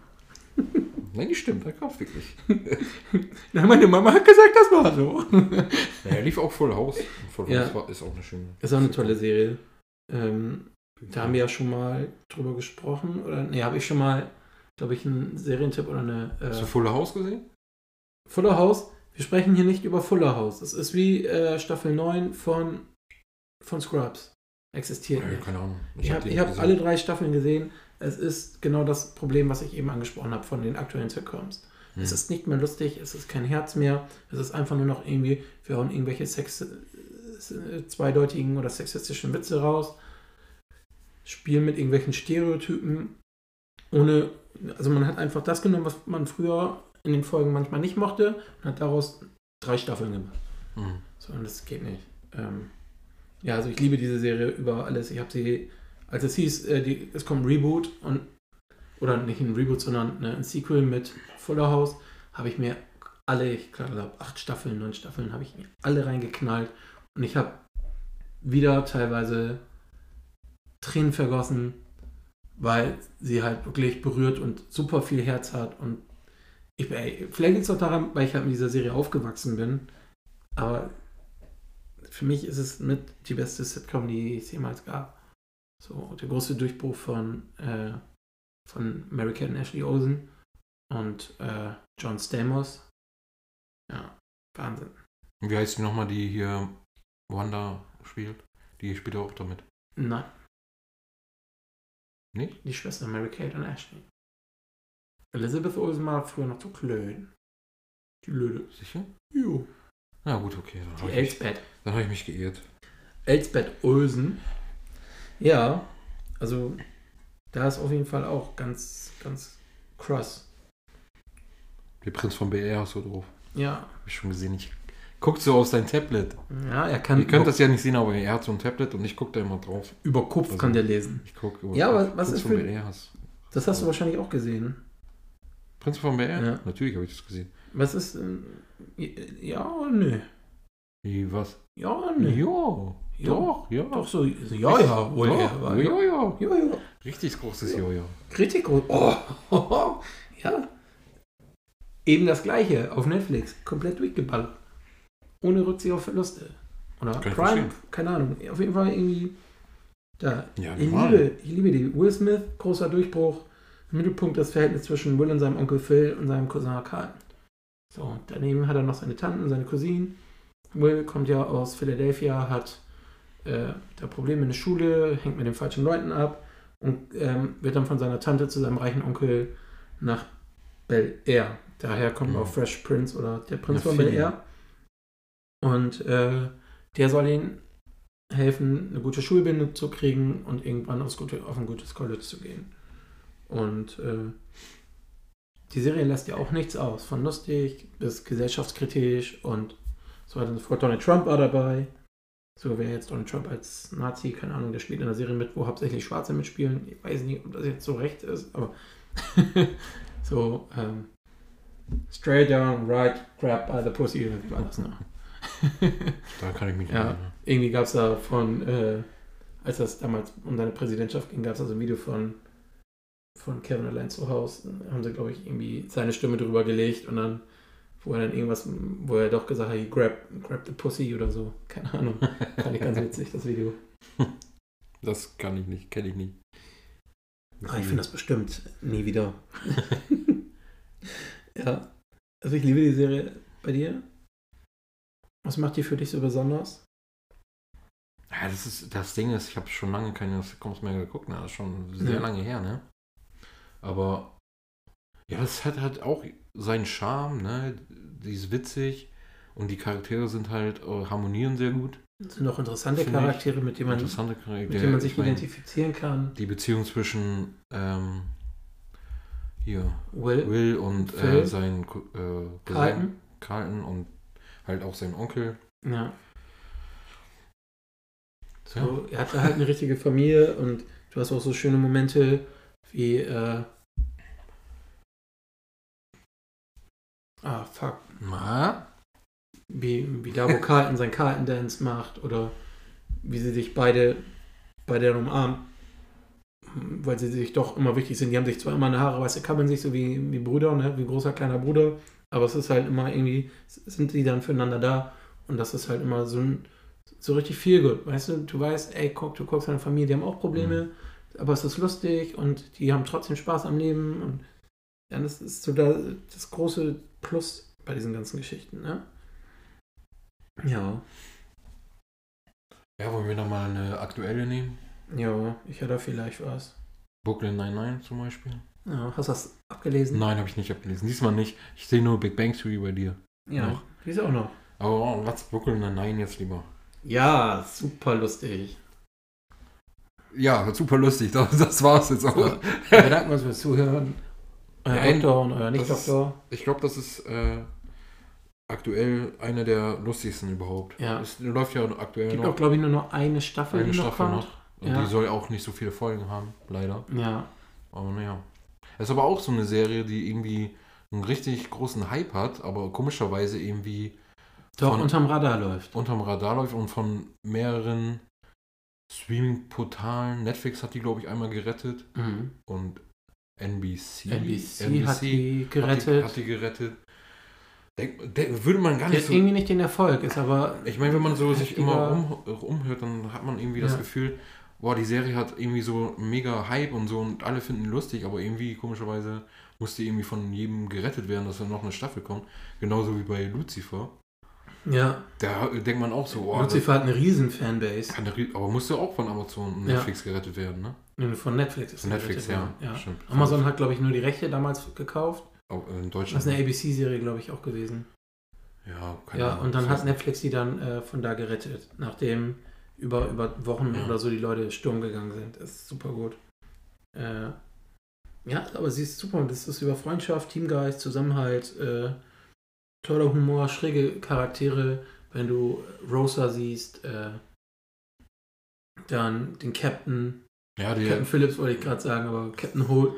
Nein, die stimmt, da gab wirklich. Na, meine Mama hat gesagt, das war so. Naja, lief auch Full House. Und Full Ja. House war, ist auch eine schöne. Ist auch eine tolle Serie. Ähm, da haben wir ja schon mal drüber gesprochen. Oder nee, habe ich schon mal, glaube ich, einen Serientipp oder eine. Hast du Äh, Full House gesehen? Fuller House. Wir sprechen hier nicht über Fuller House. Das ist wie äh, Staffel 9 von, von Scrubs. Existiert Ja, keine Ahnung. Ich habe hab alle drei Staffeln gesehen. Es ist genau das Problem, was ich eben angesprochen habe von den aktuellen Sitcoms. Hm. Es ist nicht mehr lustig, es ist kein Herz mehr. Es ist einfach nur noch irgendwie, wir hauen irgendwelche Sex, äh, zweideutigen oder sexistischen Witze raus, spielen mit irgendwelchen Stereotypen, ohne, also man hat einfach das genommen, was man früher in den Folgen manchmal nicht mochte und hat daraus drei Staffeln gemacht. Hm. So, und das geht nicht. Ähm, ja, also ich liebe diese Serie über alles. Ich habe sie als es hieß, äh, die, es kommt ein Reboot und oder nicht ein Reboot, sondern ne, ein Sequel mit Fuller House, habe ich mir alle, ich glaube, acht Staffeln, neun Staffeln, habe ich mir alle reingeknallt und ich habe wieder teilweise Tränen vergossen, weil sie halt wirklich berührt und super viel Herz hat und ich, ey, vielleicht liegt es auch daran, weil ich halt mit dieser Serie aufgewachsen bin, aber für mich ist es mit die beste Sitcom, die es jemals gab. So, der große Durchbruch von, äh, von Mary Kate und Ashley Olsen und äh, John Stamos. Ja, Wahnsinn. Wie heißt die nochmal, die hier Wanda spielt? Die spielt auch damit. Nein. Nicht? Die Schwester Mary Kate und Ashley. Elizabeth Olsen war früher noch zu klein. Die Lüde. Sicher? Jo. Na gut, okay. Dann Die habe ich, mich- Elsbeth. dann hab ich mich geirrt. Elsbeth Olsen. Ja, also da ist auf jeden Fall auch ganz, ganz krass. Der Prinz von BR ist so drauf. Ja, Hab ich schon gesehen. Ich guckt so auf sein Tablet. ja, er kann Ihr könnt das ja nicht sehen, aber er hat so ein Tablet und ich gucke da immer drauf. über Kopf Also- kann der lesen. Ich gucke über Ja, aber was Prinz ist von für- BR. Hast. Das hast du wahrscheinlich auch gesehen. Prinz von BR? Ja. Natürlich habe ich das gesehen. Was ist. ähm, Ja, nö. Wie, was? Ja, nö. Ja, Ja, doch, ja. Doch so. so ja, ja, wohl Doch, war. ja, ja. Ja, ja. Richtig großes Jojo. Kritik. Oh, ja. Eben das gleiche auf Netflix. Komplett durchgeballert. Ohne Rücksicht auf Verluste. Oder Prime. verstehen. Keine Ahnung. Auf jeden Fall irgendwie. Da. Ja, Ich normal. liebe, ich liebe die. Will Smith, großer Durchbruch. Im Mittelpunkt das Verhältnis zwischen Will und seinem Onkel Phil und seinem Cousin Carl. So, und daneben hat er noch seine Tanten, seine Cousinen. Will kommt ja aus Philadelphia, hat äh, da Probleme in der Schule, hängt mit den falschen Leuten ab und ähm, wird dann von seiner Tante zu seinem reichen Onkel nach Bel Air. Daher kommt Mhm. auch Fresh Prince oder der Prinz Ja, von Bel. Air. Und äh, der soll ihnen helfen, eine gute Schulbildung zu kriegen und irgendwann aufs gute, auf ein gutes College zu gehen. Und äh, die Serie lässt ja auch nichts aus, von lustig bis gesellschaftskritisch und so weiter und so fort. Donald Trump war dabei. So, wer jetzt Donald Trump als Nazi, keine Ahnung, der spielt in einer Serie mit, wo hauptsächlich Schwarze mitspielen. Ich weiß nicht, ob das jetzt so recht ist, aber so, ähm, straight down, right, grab by the pussy, wie war das noch? Da kann ich mich nicht Ja. erinnern. Irgendwie gab es da von, äh, als das damals um seine Präsidentschaft ging, gab es da so ein Video von, von Kevin allein zu Hause. Da haben sie, glaube ich, irgendwie seine Stimme drüber gelegt und dann, wo er dann irgendwas, wo er doch gesagt hat, grab, grab the pussy oder so. Keine Ahnung. Fand ich ganz witzig, das Video. Das kann ich nicht, kenne ich nicht. Ah, ich finde das bestimmt nie wieder. ja. Also ich liebe die Serie bei dir. Was macht die für dich so besonders? Ja, das ist das Ding ist, ich habe schon lange keine Sitcoms mehr geguckt, ne? Das ist schon sehr Ja. lange her, ne? Aber ja, es hat halt auch seinen Charme, ne? Die ist witzig und die Charaktere sind halt äh, harmonieren sehr gut. Das sind auch interessante Charaktere, mit denen man, Interessante Charaktere. mit denen man sich ich mein, identifizieren kann. Die Beziehung zwischen ähm, hier Will, Will und äh, sein Ko- äh, Carlton. Carlton und halt auch sein Onkel. Ja. So, er hatte halt eine richtige Familie und du hast auch so schöne Momente wie äh, Ah, fuck. Na? Wie, wie da, wo Carlton sein Carlton-Dance macht oder wie sie sich beide bei der umarmen, weil sie sich doch immer wichtig sind. Die haben sich zwar immer eine Haare, weißt du, kabbeln sich so wie, wie Brüder, ne? wie großer, kleiner Bruder, aber es ist halt immer irgendwie, sind die dann füreinander da und das ist halt immer so ein, so richtig viel gut, weißt du, du weißt, ey, guck, du guckst deine Familie, die haben auch Probleme, aber es ist lustig und die haben trotzdem Spaß am Leben und ja, das ist so da, das große Plus bei diesen ganzen Geschichten, ne? Ja, Ja, wollen wir noch mal eine aktuelle nehmen? ja, ich hätte vielleicht was. Brooklyn 99 zum Beispiel? Ja, hast du das abgelesen? Nein, habe ich nicht abgelesen. Diesmal nicht. Ich sehe nur Big Bang Theory bei dir. Ja, Noch. die ist auch noch. Aber oh, was Brooklyn 99 jetzt lieber? Ja, super lustig. Ja, super lustig. Das, das war's jetzt auch. Wir bedanken uns fürs Zuhören. Euer Ja, Doktor und euer Nicht-Doktor. Ich glaube, das ist äh, aktuell eine der lustigsten überhaupt. Ja. Es läuft ja aktuell Es gibt noch auch, glaube ich, nur noch eine Staffel, eine noch Staffel kommt. noch. Und Ja. die soll auch nicht so viele Folgen haben, leider. Ja. Aber naja. Es ist aber auch so eine Serie, die irgendwie einen richtig großen Hype hat, aber komischerweise irgendwie Doch, Von- unterm Radar läuft. unterm Radar läuft und von mehreren Streaming-Portalen. Netflix hat die, glaube ich, einmal gerettet Mhm. und NBC, NBC, hat die hat gerettet. die, hat die gerettet. Denk, denk, würde man gar nicht hat so. irgendwie nicht den Erfolg, ist aber. Ich meine, wenn man so sich immer um, umhört, dann hat man irgendwie das Ja. Gefühl, boah, die Serie hat irgendwie so mega Hype und so und alle finden die lustig, aber irgendwie komischerweise musste irgendwie von jedem gerettet werden, dass dann noch eine Staffel kommt. Genauso wie bei Lucifer. Ja, Da denkt man auch so, boah, Lucifer hat eine riesen Fanbase. das eine aber musste auch von Amazon und Ja. Netflix gerettet werden, ne? Von Netflix ist Netflix, ja. ja. Amazon hat, glaube ich, nur die Rechte damals gekauft. Auch in Das Deutschland. ist eine ABC-Serie, glaube ich, auch gewesen. ja, keine Ja, Ahnung. und dann hat Netflix die dann äh, von da gerettet, nachdem über, über Wochen oder so die Leute Sturm gegangen sind. Das ist super gut. Äh, ja, aber sie ist super. Das ist über Freundschaft, Teamgeist, Zusammenhalt, äh, toller Humor, schräge Charaktere. Wenn du Rosa siehst, äh, dann den Captain, Ja, die, Captain Phillips wollte ich gerade sagen, aber Captain Holt,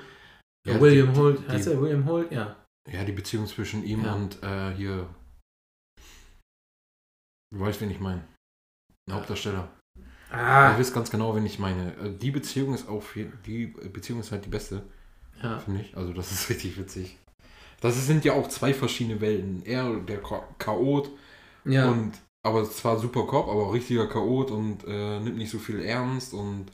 ja, William die, Holt, die- heißt er William Holt? Ja. Ja, die Beziehung zwischen ihm Ja. und äh, hier. Du weißt, wen ich meine. Der Hauptdarsteller. Ah, Ihr wisst ganz genau, wen ich meine. Äh, Die Beziehung ist auf je- die Beziehung ist halt die beste, ja. finde ich. Also das ist richtig witzig. Das sind ja auch zwei verschiedene Welten. Er, der Cha- Chaot Ja, und aber zwar super Cop, aber auch richtiger Chaot und äh, nimmt nicht so viel ernst und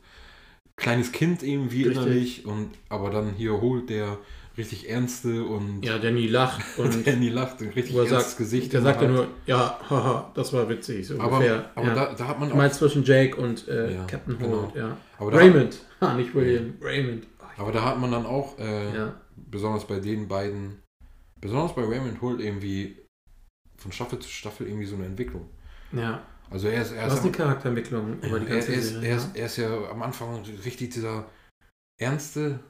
kleines Kind irgendwie Richtig. innerlich und aber dann hier holt der richtig ernste und ja, nie lacht und nie lacht und richtig er ernstes sagt, Gesicht. Der sagt ja hat. nur, ja, haha, das war witzig, so aber, ungefähr. aber ja. da, da hat man ich auch meine zwischen Jake und äh, Ja, Captain genau. Holt, ja. aber Raymond, ha, nicht William, Raymond. Ach, aber da hat man dann auch äh, besonders bei den beiden besonders bei Raymond Holt irgendwie von Staffel zu Staffel irgendwie so eine Entwicklung. ja. Also er ist, er Du hast ist, eine Charakterentwicklung über die er, ganze er, ist, Serie. er, ist, er ist ja am Anfang richtig dieser ernste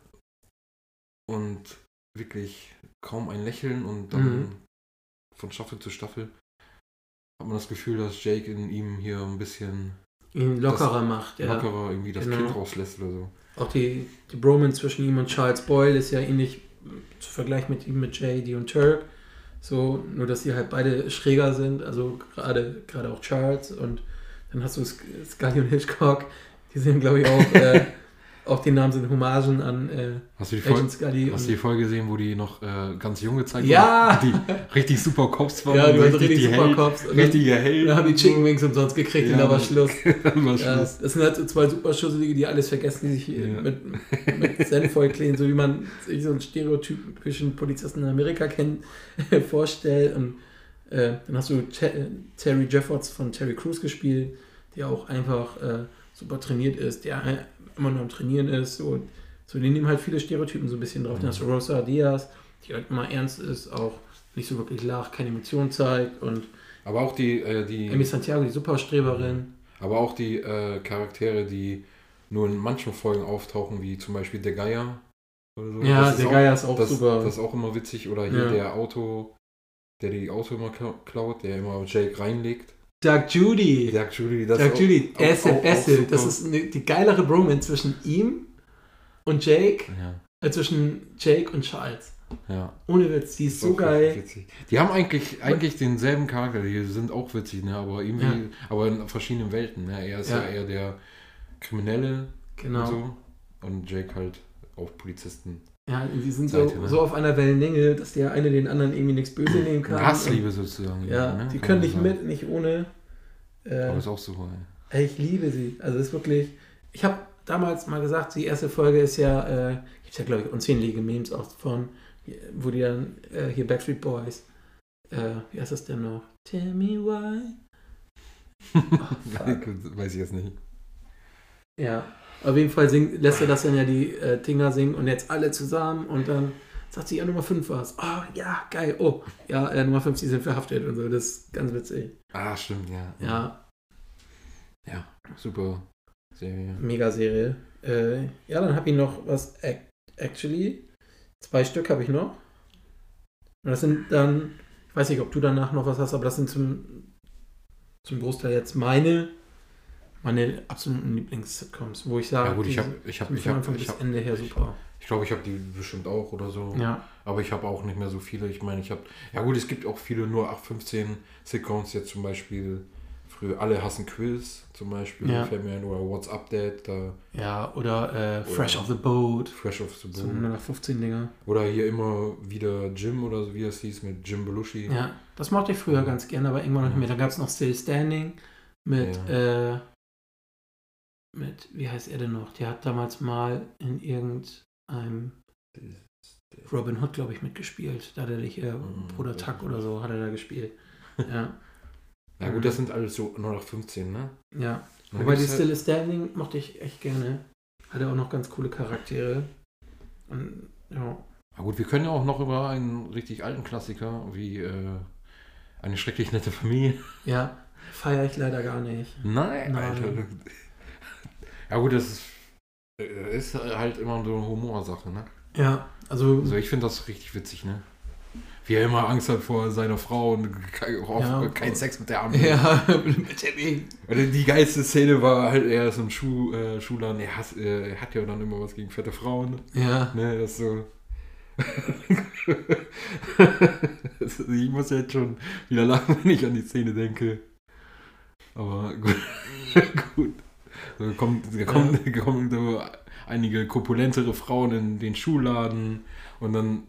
und wirklich kaum ein Lächeln und dann Mhm. von Staffel zu Staffel hat man das Gefühl, dass Jake in ihm hier ein bisschen. Ihn lockerer macht, ja. lockerer irgendwie das Genau. Kind rauslässt oder so. Auch die, die Bromance zwischen ihm und Charles Boyle ist ja ähnlich zu vergleichen mit ihm mit JD und Turk. So, nur dass sie halt beide schräger sind, also gerade gerade auch Charles und dann hast du Sc- Scully und Hitchcock, die sind glaube ich auch, äh, auch die Namen sind Hommagen an äh, Hast du die Agent Scully. hast du die Folge gesehen, wo die noch äh, ganz jung gezeigt Ja! wurden? Die richtig super Cops waren. ja, die waren richtig die super Cops. Richtige Helden. dann haben die Chicken Wings umsonst gekriegt Ja, und da war. Schluss. Dann war Ja, Schluss. das sind halt so zwei super Schusselige, die alles vergessen, die sich Ja. mit, mit Senf vollkleben, so wie man sich so einen stereotypischen Polizisten in Amerika kennt, vorstellt. Und äh, dann hast du Te Terry Jeffords von Terry Crews gespielt, der auch einfach äh, super trainiert ist, der immer nur am Trainieren ist. So, so die nehmen halt viele Stereotypen so ein bisschen drauf. Dann hast du Rosa Diaz, die halt immer ernst ist, auch nicht so wirklich lacht, keine Emotionen zeigt. Und Aber auch die, äh, die Amy Santiago, die Superstreberin. aber auch die äh, Charaktere, die nur in manchen Folgen auftauchen, wie zum Beispiel der Geier oder so. Ja, Das ist der auch- Geier ist auch das, super. Das ist auch immer witzig. Oder hier Ja. der Auto, der die Auto immer kla- klaut, der immer Jake reinlegt. Doug Judy. Doug Judy, das auch- Judy, ist der auch- auch. Das ist eine, die geilere Bromance zwischen ihm und Jake, Ja, äh, zwischen Jake und Charles. ja. Ohne Witz, die ist so Auch geil. Witzig. Die haben eigentlich, eigentlich denselben Charakter, die sind auch witzig, ne? aber irgendwie, Ja. aber in verschiedenen Welten. Ne? Er ist ja. Ja. eher der Kriminelle Genau. und so und Jake halt auch Polizisten. Ja, die sind so, ne? so auf einer Wellenlänge, dass der eine den anderen irgendwie nichts böse nehmen kann. Hassliebe sozusagen. Ja, ne? die können nicht sagen. mit, nicht ohne. Äh, Aber ist auch so. ey. Ich liebe sie. Also das ist wirklich. Ich habe damals mal gesagt, die erste Folge ist ja, äh, gibt ja glaube ich unzählige Memes auch von, wo die dann äh, hier Backstreet Boys. Äh, wie heißt das denn noch? Tell me why. Oh. Weiß ich jetzt nicht. ja, auf jeden Fall sing, lässt er das dann ja die äh, Tinger singen und jetzt alle zusammen und dann sagt sie ja Nummer 5 was. Oh ja, geil. Oh, ja, äh, Nummer 5, die sind verhaftet und so. Das ist ganz witzig. Ah, stimmt, ja. Ja, Ja, super Serie. Mega Serie. Äh, ja, dann habe ich noch was. Ac- Actually, zwei Stück habe ich noch. Und das sind dann, ich weiß nicht, ob du danach noch was hast, aber das sind zum, zum Großteil jetzt meine, meine absoluten Lieblings-Sitcoms, wo ich sage, Ja gut, ich habe, ich sind ich habe, Anfang ich habe, Ende her super. ich glaube, ich habe die bestimmt auch oder so. Ja, Aber ich habe auch nicht mehr so viele. Ich meine, ich habe, ja gut, es gibt auch viele nur 815 Sitcoms jetzt zum Beispiel. Früher alle hassen Quiz zum Beispiel. Ja. Ein oder What's Update, da ja oder äh, Fresh Oder- off the Boat, Fresh of the so Boom. 115 Dinger. Oder hier immer wieder Jim oder so wie es hieß mit Jim Belushi. Ja, das mochte ich früher ganz gerne, aber irgendwann nicht mehr. Da gab es noch Still Standing mit, äh, mit, wie heißt er denn noch? Der hat damals mal in irgendeinem Robin Hood, glaube ich, mitgespielt. Da hat er dich, äh, Mhm, Bruder Tuck oder so, hat er da gespielt. Ja, Ja gut, das sind alles so 0815, ne? ja. Und dann Wobei die halt- Still Standing mochte ich echt gerne. Hatte auch noch ganz coole Charaktere. Und ja, Na gut, wir können ja auch noch über einen richtig alten Klassiker wie äh, eine schrecklich nette Familie. ja feiere ich leider gar nicht. Nein, Nein. Alter. Ja gut, das ist, äh, ist halt immer so eine Humorsache, ne? Ja, also, Also ich finde das richtig witzig, ne? Wie er immer Angst hat vor seiner Frau und kein, auch Ja. keinen Sex mit der anderen. ja, bitte nicht. Also die geilste Szene war halt, er ist im Schuh, äh, Schuhladen, er hat, äh, er hat ja dann immer was gegen fette Frauen. Ja, Ne, das so. Ich muss jetzt schon wieder lachen, wenn ich an die Szene denke. Aber gut. gut. So kommt, da kommen, da kommen so einige korpulentere Frauen in den Schuhladen und dann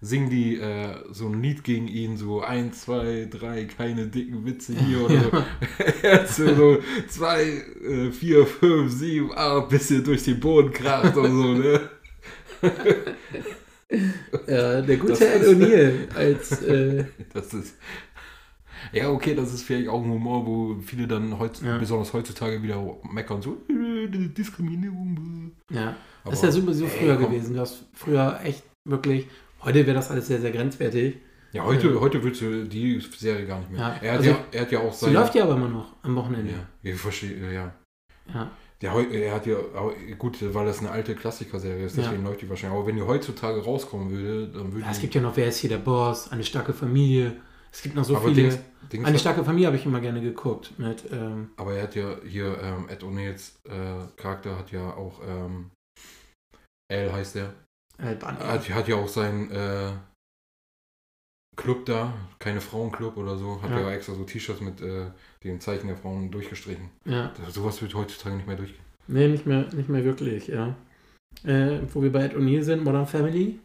singen die äh, so ein Lied gegen ihn, so ein, zwei, drei, keine dicken Witze hier oder so. ja. Er hat so, so zwei, äh, vier, fünf, sieben, acht, bis ihr durch den Boden kracht und so, ne? Ja, der gute Ed O'Neill als äh, Das ist. Ja, okay, das ist vielleicht auch ein Humor, wo viele dann heutz, Ja. besonders heutzutage wieder meckern, so äh, Diskriminierung. ja. Aber, Das ist ja super so ey, früher komm. gewesen. Du hast früher echt wirklich. Heute wäre das alles sehr, sehr grenzwertig. Ja, heute, Ja. heute willst du die Serie gar nicht mehr. Ja, er, hat also- ja, er hat ja auch Sie seine. läuft ja aber immer noch am Wochenende. Ja, ich verstehe, ja. Ja. Der, er hat ja, gut, weil das eine alte Klassikerserie ist, Ja. deswegen läuft die wahrscheinlich. Aber wenn die heutzutage rauskommen würde, dann würde Ja, es gibt ja noch, wer ist hier der Boss? Eine starke Familie. Es gibt noch so aber viele. Dings, Dings eine starke Familie habe ich immer gerne geguckt. Mit, ähm, Aber er hat ja hier, ähm, Ed O'Neills äh, Charakter hat ja auch, ähm, Al heißt er, Bunny. hat, hat ja auch seinen äh, Club da, keine Frauenclub oder so, hat Ja. ja, extra so T-Shirts mit äh, den Zeichen der Frauen durchgestrichen. ja. Das, sowas wird heutzutage nicht mehr durchgehen. Nee, nicht mehr, nicht mehr wirklich, ja. Äh, wo wir bei Ed O'Neill sind, Modern Family.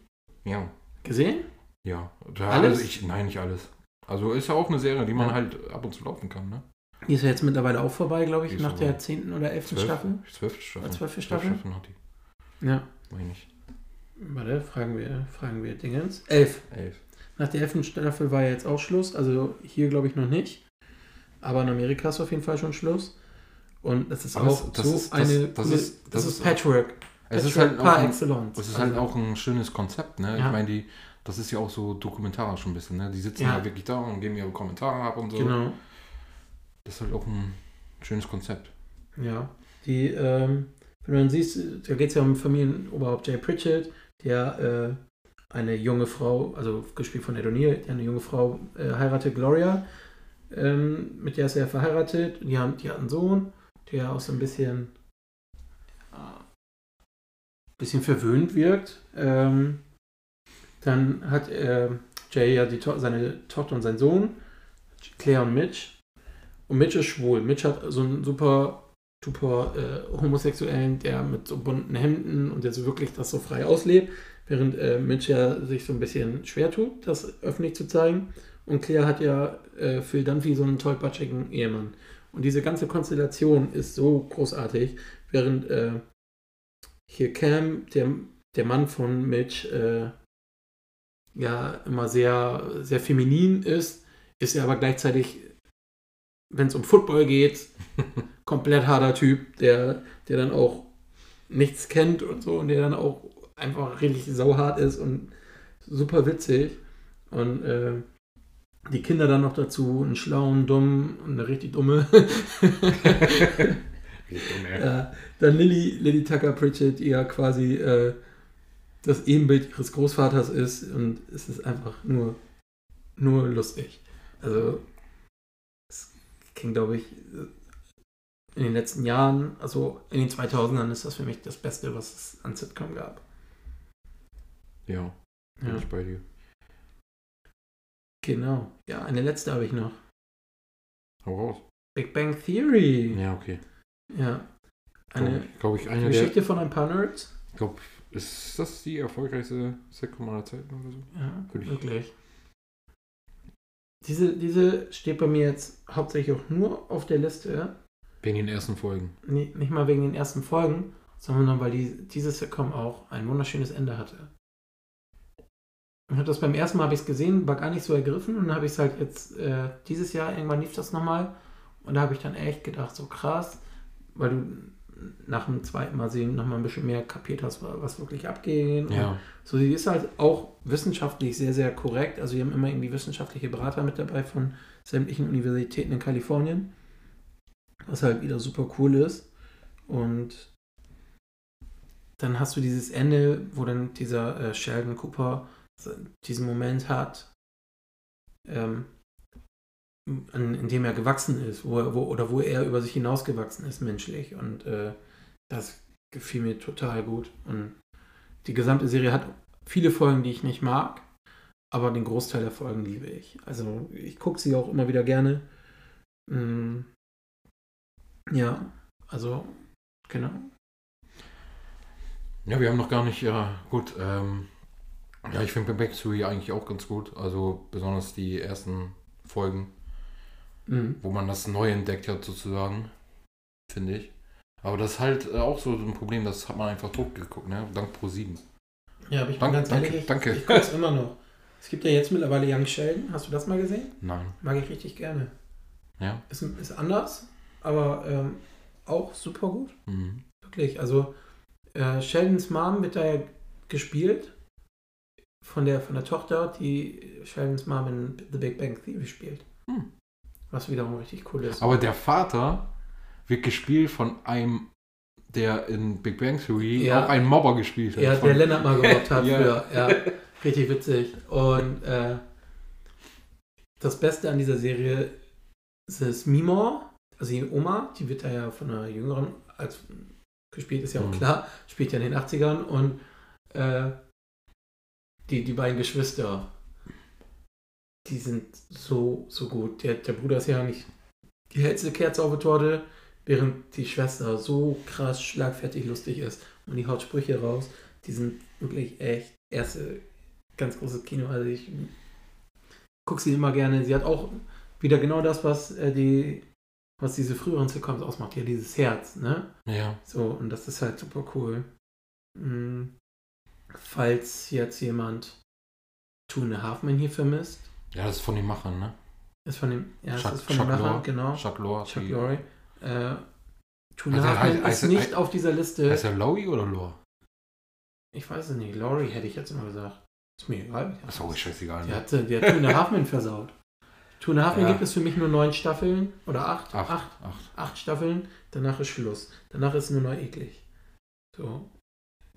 Ja, Gesehen? ja. Da, Alles? Also ich, nein, nicht alles. Also ist ja auch eine Serie, die man Ja. halt ab und zu laufen kann, ne? Die ist ja jetzt mittlerweile auch vorbei, glaube ich, ist nach der 10. oder 11. Staffel. Zwölfte Staffel. Oder zwölfte Zwölf Staffel? Staffeln hat die, Ja. meine ich. Warte, fragen wir, fragen wir Dingens. Elf. Elf. Nach der 11. Staffel war ja jetzt auch Schluss. Also hier glaube ich noch nicht. Aber in Amerika ist auf jeden Fall schon Schluss. Und das ist Aber auch das- so ist- das- eine. das ist- das das ist ist- Patchwork. Es ist Patchwork halt auch par ein, excellence. Es ist halt Also, auch ein schönes Konzept, ne? Ja. Ich meine, die, das ist ja auch so dokumentarisch ein bisschen, ne? Die sitzen Ja. ja wirklich da und geben ihre Kommentare ab und so. Genau. Das ist halt auch ein schönes Konzept. Ja. Die, ähm, wenn dann siehst, da geht es ja um Familienoberhaupt Jay Pritchett, der äh, eine junge Frau, also gespielt von Ed O'Neill, der eine junge Frau äh, heiratet, Gloria. Ähm, mit der ist er verheiratet. Die, haben, die hat einen Sohn, der auch so ein bisschen, äh, bisschen verwöhnt wirkt. Ähm, dann hat äh, Jay ja To- seine Tochter und seinen Sohn, Claire und Mitch. Und Mitch ist schwul. Mitch hat so einen super, super äh, Homosexuellen, der mit so bunten Hemden und der so wirklich das so frei auslebt, während äh, Mitch ja sich so ein bisschen schwer tut, das öffentlich zu zeigen. Und Claire hat ja äh, Phil Dunphy so einen tollpatschigen Ehemann. Und diese ganze Konstellation ist so großartig, während äh, hier Cam, der, der Mann von Mitch, äh, ja immer sehr, sehr feminin ist, ist er aber gleichzeitig, wenn es um Football geht, komplett harter Typ, der, der dann auch nichts kennt und so und der dann auch einfach richtig sauhart ist und super witzig. Und äh, die Kinder dann noch dazu, einen schlauen, dummen und eine richtig dumme. ja, dann Lily, Lily Tucker Pritchett, die ja quasi äh, das Ebenbild ihres Großvaters ist und es ist einfach nur, nur lustig. Also, es ging, glaube ich, in den letzten Jahren, also in den 2000ern, ist das für mich das Beste, was es an Sitcom gab. Ja, bin Ja. ich bei dir. Genau. Ja, eine letzte habe ich noch. Hau raus. Big Bang Theory. Ja, okay. Ja. Eine Glaube ich, eine der. Geschichte von ein paar Nerds. Ich glaube, ist das die erfolgreichste Sitcom aller Zeiten oder so? Ja, ich- wirklich. Diese, diese steht bei mir jetzt hauptsächlich auch nur auf der Liste. Wegen den ersten Folgen. Nicht, nicht mal wegen den ersten Folgen, sondern weil die, diese Sitcom auch ein wunderschönes Ende hatte. Ich habe das beim ersten Mal habe ich es gesehen, war gar nicht so ergriffen und dann habe ich es halt jetzt äh, dieses Jahr irgendwann lief das nochmal und da habe ich dann echt gedacht, so krass, weil du nach dem zweiten Mal sehen nochmal ein bisschen mehr kapiert hast, was wirklich abgeht. Ja. so, sie ist halt auch wissenschaftlich sehr, sehr korrekt. Also, wir haben immer irgendwie wissenschaftliche Berater mit dabei von sämtlichen Universitäten in Kalifornien, was halt wieder super cool ist. Und dann hast du dieses Ende, wo dann dieser äh, Sheldon Cooper diesen Moment hat, ähm, an, in dem er gewachsen ist, wo wo, oder wo er über sich hinausgewachsen ist menschlich. Und äh, das gefiel mir total gut. Und die gesamte Serie hat viele Folgen, die ich nicht mag, aber den Großteil der Folgen liebe ich. Also ich gucke sie auch immer wieder gerne. Mm, ja, also genau. Ja, wir haben noch gar nicht, ja, gut, ähm, ja, ich finde Back to eigentlich auch ganz gut. Also besonders die ersten Folgen, Mhm. wo man das neu entdeckt hat, sozusagen, finde ich. Aber das ist halt äh, auch so ein Problem, das hat man einfach tot geguckt, ne? Dank Pro 7. Ja, aber ich bin Danke, ganz danke, ehrlich, ich, danke. ich gucke es immer noch. Es gibt ja jetzt mittlerweile Young Sheldon. Hast du das mal gesehen? Nein. Mag ich richtig gerne. Ja. Ist, ist anders, aber ähm, auch super gut. Mhm. Wirklich. Also äh, Sheldons Mom wird da ja gespielt von der, von der Tochter, die Sheldons Mom in The Big Bang Theory spielt. Hm. Was wiederum richtig cool ist. Aber der Vater wird gespielt von einem, der in Big Bang Theory Ja. auch einen Mobber gespielt hat. ja, der Lennart mal gemobbt hat Ja. früher. Ja, richtig witzig. Und äh, das Beste an dieser Serie ist es Mimor, also die Oma, die wird da ja von einer Jüngeren als gespielt, ist ja auch Mhm. klar, spielt ja in den 80ern und äh, die, die beiden Geschwister, die sind so, so gut. Der, der Bruder ist ja nicht die hellste Kerze auf der Torte, während die Schwester so krass schlagfertig lustig ist und die haut Sprüche raus. Die sind wirklich echt erste ganz großes Kino. Also ich gucke sie immer gerne. Sie hat auch wieder genau das, was äh, die was diese früheren Sitcoms ausmacht, ja dieses Herz, ne? Ja. So, und das ist halt super cool. Mm, Falls jetzt jemand Two and a Half Men hier vermisst, ja, das ist von den Machern, ne? ist von dem, ja, es Chuck- ist von Chuck dem Macher, Lorre. genau. Chuck Lorre. Chuck Lorre. Äh, Two and a Also heißt- ist heißt- nicht auf dieser Liste. Heißt er Lowy oder Lore? Ich weiß es nicht. Laurie hätte ich jetzt immer gesagt. Ist mir egal. der Achso, heißt. ist scheißegal. Die Ne? hat, die hat Two and a Half Men versaut. Two and a Half Men Ja. gibt es für mich nur neun Staffeln oder acht. Acht. Acht, Acht. acht Staffeln. Danach ist Schluss. Danach ist nur noch eklig. So.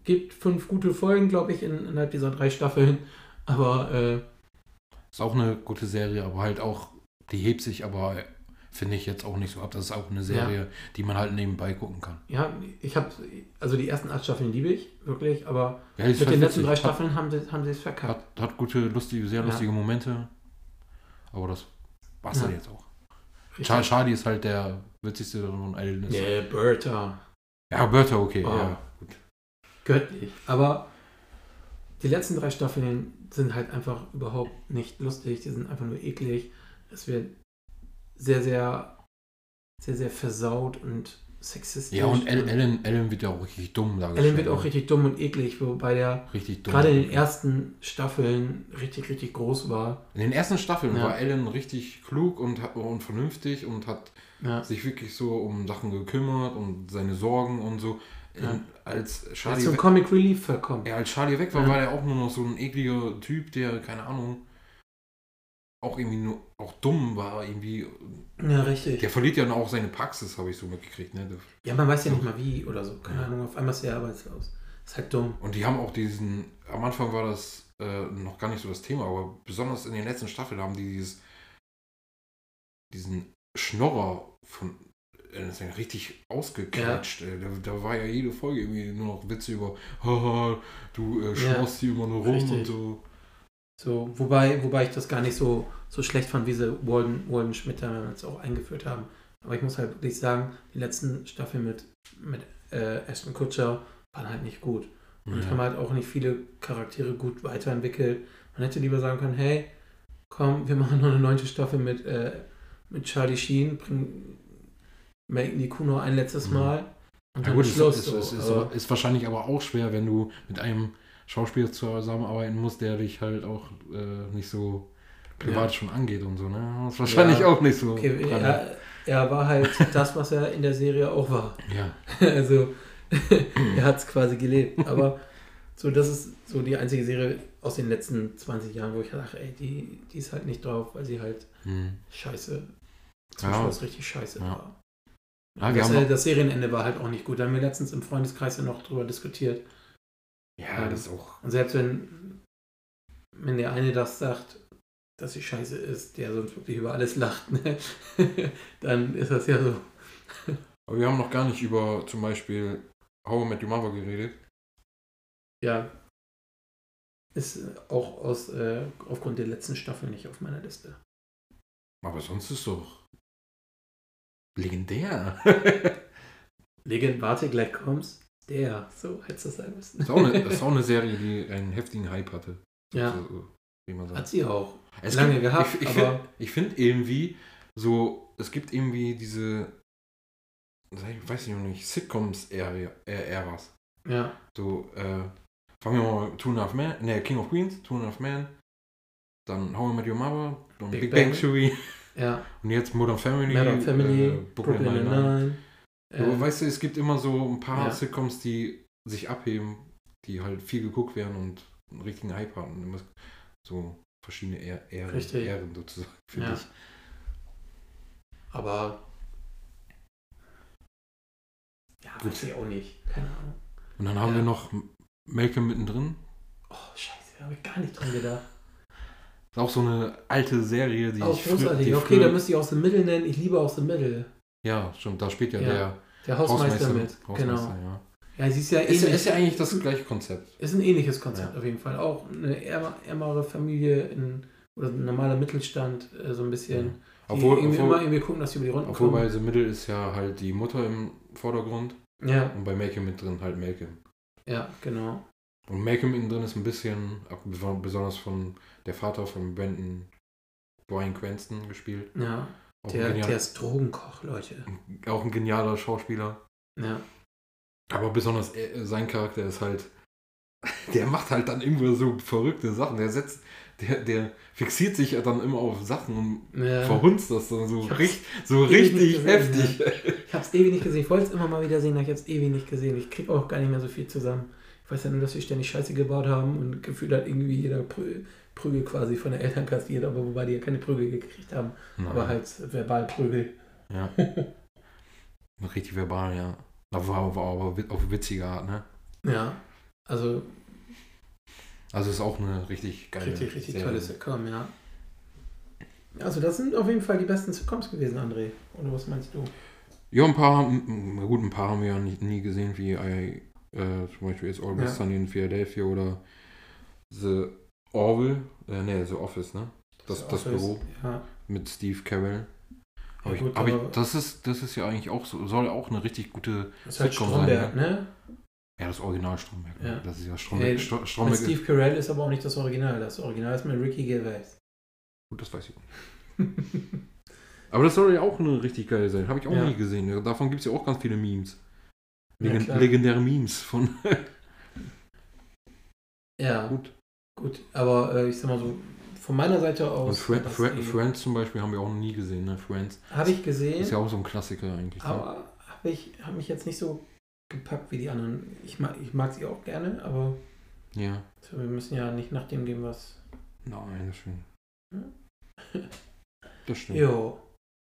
Gibt fünf gute Folgen, glaube ich, in, innerhalb dieser drei Staffeln. Aber äh, Ist auch eine gute Serie, aber halt auch, die hebt sich aber, finde ich jetzt auch nicht so ab. Das ist auch eine Serie, die man halt nebenbei gucken kann. ja, ich habe, also die ersten acht Staffeln liebe ich, wirklich. Aber Ja, mit den letzten witzig. drei Hat- Staffeln haben sie, haben es verkackt. Hat, hat gute, lustige, sehr Ja. lustige Momente. Aber das war's Ja. dann jetzt auch. Char Charlie ist halt der witzigste von allen. Nee, Bertha. Ja, Bertha, okay. Oh. Ja, gut. göttlich. Aber die letzten drei Staffeln sind halt einfach überhaupt nicht lustig. Die sind einfach nur eklig. Es wird sehr, sehr, sehr, sehr versaut und sexistisch. Ja, und El- Ellen, Ellen wird ja auch richtig dumm dargestellt. Ellen wird auch richtig dumm und eklig, wobei der gerade in den ersten Staffeln richtig, richtig groß war. In den ersten Staffeln Ja. war Ellen richtig klug und, und vernünftig und hat Ja. sich wirklich so um Sachen gekümmert und seine Sorgen und so. Ja. Als, Charlie zum weg, Comic Relief verkommen. ja, als Charlie weg war, Ja. war er auch nur noch so ein ekliger Typ, der, keine Ahnung, auch irgendwie nur, auch dumm war, irgendwie. Ja, richtig. Der verliert ja auch seine Praxis, habe ich so mitgekriegt. Ne? Ja, man weiß ja nicht mal wie oder so. Keine Ahnung, auf einmal ist er arbeitslos. Ist halt dumm. Und die haben auch diesen, am Anfang war das äh, noch gar nicht so das Thema, aber besonders in den letzten Staffeln haben die dieses, diesen Schnorrer von das ist ja richtig ausgeklatscht. ey. Da, da war ja jede Folge irgendwie nur noch Witze über, haha, du äh, Ja, schmorst hier immer nur rum richtig. und so. So, wobei, wobei ich das gar nicht so, so schlecht fand, wie sie Walden, Walden Schmidt damals auch eingeführt haben. Aber ich muss halt wirklich sagen, die letzten Staffeln mit, mit äh, Ashton Kutcher waren halt nicht gut. Und Ja. haben halt auch nicht viele Charaktere gut weiterentwickelt. Man hätte lieber sagen können, hey, komm, wir machen noch eine neunte Staffel mit, äh, mit Charlie Sheen, bringen melken die Kuh noch ein letztes Mhm. Mal und Ja gut, ist es Schluss. ist, so. ist, Aber- ist wahrscheinlich aber auch schwer, wenn du mit einem Schauspieler zusammenarbeiten musst, der dich halt auch äh, nicht so privat Ja. schon angeht und so. Ne? Das ist wahrscheinlich Ja. auch nicht so. okay, er, er war halt das, was er in der Serie auch war. ja. Also, er hat es quasi gelebt. Aber so, das ist so die einzige Serie aus den letzten 20 Jahren, wo ich dachte, ey, die, die ist halt nicht drauf, weil sie halt Hm. scheiße, zum Ja. Schluss richtig scheiße war. Ja, das, äh, noch, das Serienende war halt auch nicht gut. Da haben wir letztens im Freundeskreis ja noch drüber diskutiert. ja, das ist auch. Und selbst wenn, wenn der eine das sagt, dass sie scheiße ist, der sonst wirklich über alles lacht, ne? dann ist das ja so. Aber wir haben noch gar nicht über zum Beispiel How I Met Your Mother geredet. Ja. Ist auch aus, äh, aufgrund der letzten Staffel nicht auf meiner Liste. Aber sonst ist doch legendär. Legend, warte, gleich kommst. Der, so hättest du das sein müssen. ist, auch eine, ist auch eine Serie, die einen heftigen Hype hatte. Ja, So, wie man sagt. hat sie auch. Es lange gibt, gehabt, Ich, ich aber- finde find irgendwie so, es gibt irgendwie diese, ich weiß ich noch nicht, Sitcoms-Äras. Ja, So, äh, fangen wir mal Two and a Half Men, ne, King of Queens, Two and a Half Men, dann How I Met Your Mother, dann Big Big, Bang. Bang Theory ja. und jetzt Modern Family. Modern Family, äh, Brooklyn Nine-Nine. Nine-Nine. Äh, weißt du, es gibt immer so ein paar Ja. Sitcoms, die sich abheben, die halt viel geguckt werden und einen richtigen Hype haben. Immer so verschiedene Ehr- Ehren. Ehren sozusagen, finde Ja. ich. aber. Ja, Gut. weiß ich auch nicht. Keine Ahnung. Und dann haben Ja. wir noch Malcolm mittendrin. Oh, scheiße, da habe ich gar nicht dran gedacht. Ist auch so eine alte Serie, die Auch ich großartig. die Okay, da müsste ich aus dem Mittel nennen. Ich liebe aus dem Mittel. Ja, stimmt, da spielt ja, Ja, der Der Hausmeister, mit. Hausmeister, genau. ja. Ja, sie ist ja Ist, ja, ähnlich. ist ja eigentlich das gleiche Konzept. Ist ein ähnliches Konzept Ja. auf jeden Fall. Auch eine ärmer, ärmere Familie in, oder ein normaler Mittelstand, äh, so ein bisschen. Die Obwohl, irgendwie immer obwohl, irgendwie gucken, dass sie über die Runden obwohl bei kommen. The Middle ist ja halt die Mutter im Vordergrund Ja, und bei Malcolm mit drin halt Malcolm. ja, genau. Und Malcolm innen drin ist ein bisschen, besonders von der Vater von Brandon Brian Cranston gespielt. Ja, der, genial, der ist Drogenkoch, Leute. auch ein genialer Schauspieler. Ja, Aber besonders er, sein Charakter ist halt, der macht halt dann immer so verrückte Sachen. Der setzt, der, der fixiert sich dann immer auf Sachen und ja. verhunzt das dann so, Ich hab's richtig, so richtig gesehen, heftig. Ich habe es ewig nicht gesehen. Ich wollte es immer mal wieder sehen, aber ich habe es ewig nicht gesehen. Ich kriege auch gar nicht mehr so viel zusammen. Weiß ja nur, dass wir ständig Scheiße gebaut haben und gefühlt hat irgendwie jeder Prü Prügel quasi von den Eltern kassiert, aber wobei die ja keine Prügel gekriegt haben. Aber halt Verbalprügel. Ja. richtig verbal, ja. Aber auf witzige Art, ne? Ja, also Also ist auch eine richtig geile richtig, richtig Serie. tolle Sitcom, ja. Also das sind auf jeden Fall die besten Sitcoms gewesen, André. Oder was meinst du? Ja, ein paar, gut, ein paar haben wir ja nie, nie gesehen, wie I, äh, zum Beispiel ist Always Ja. Sunny in Philadelphia oder The Orville, äh, ne, The Office, ne? Das, das Office, Büro Ja, mit Steve Carell. Aber, Ja, gut, ich, aber ich, das, ist, das ist ja eigentlich auch so, soll auch eine richtig gute, das ist halt Sitcom Stromberg, sein, ne? ja, das Original Stromberg. ne? Ja. Das ist ja Stromberg. Hey, Mit Stromberg ist, Steve Carell ist aber auch nicht das Original. Das Original ist mit Ricky Gervais. gut, das weiß ich nicht. Aber das soll ja auch eine richtig geile sein. Habe ich auch Ja. nie gesehen. Davon gibt es ja auch ganz viele Memes. Ja, Legend klar. legendäre Memes von. ja, Gut. gut. Aber äh, ich sag mal so, von meiner Seite Und aus. Fri das Fri eh- Friends zum Beispiel haben wir auch noch nie gesehen, ne? Friends. Habe ich gesehen, Ist ja auch so ein Klassiker eigentlich. Ne? aber habe ich hab mich jetzt nicht so gepackt wie die anderen. Ich mag, ich mag sie auch gerne, aber Ja. so, wir müssen ja nicht nach dem gehen, was. Nein, das stimmt. Hm? Das stimmt. Jo.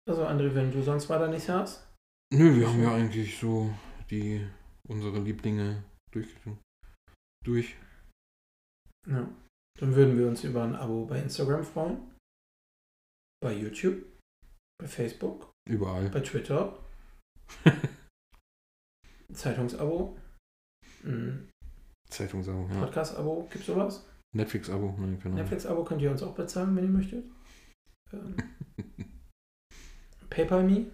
Also André, wenn du sonst weiter nichts hast. Nö, wir haben ja eigentlich so die unsere Lieblinge durch. durch. Ja. Dann würden wir uns über ein Abo bei Instagram freuen. Bei YouTube. Bei Facebook. Überall. Bei Twitter. Zeitungsabo. Ein Zeitungsabo, ja. Podcast-Abo. Gibt's sowas? Netflix-Abo, nein, genau. Netflix-Abo könnt ihr uns auch bezahlen, wenn ihr möchtet. Ähm, PayPal-Me.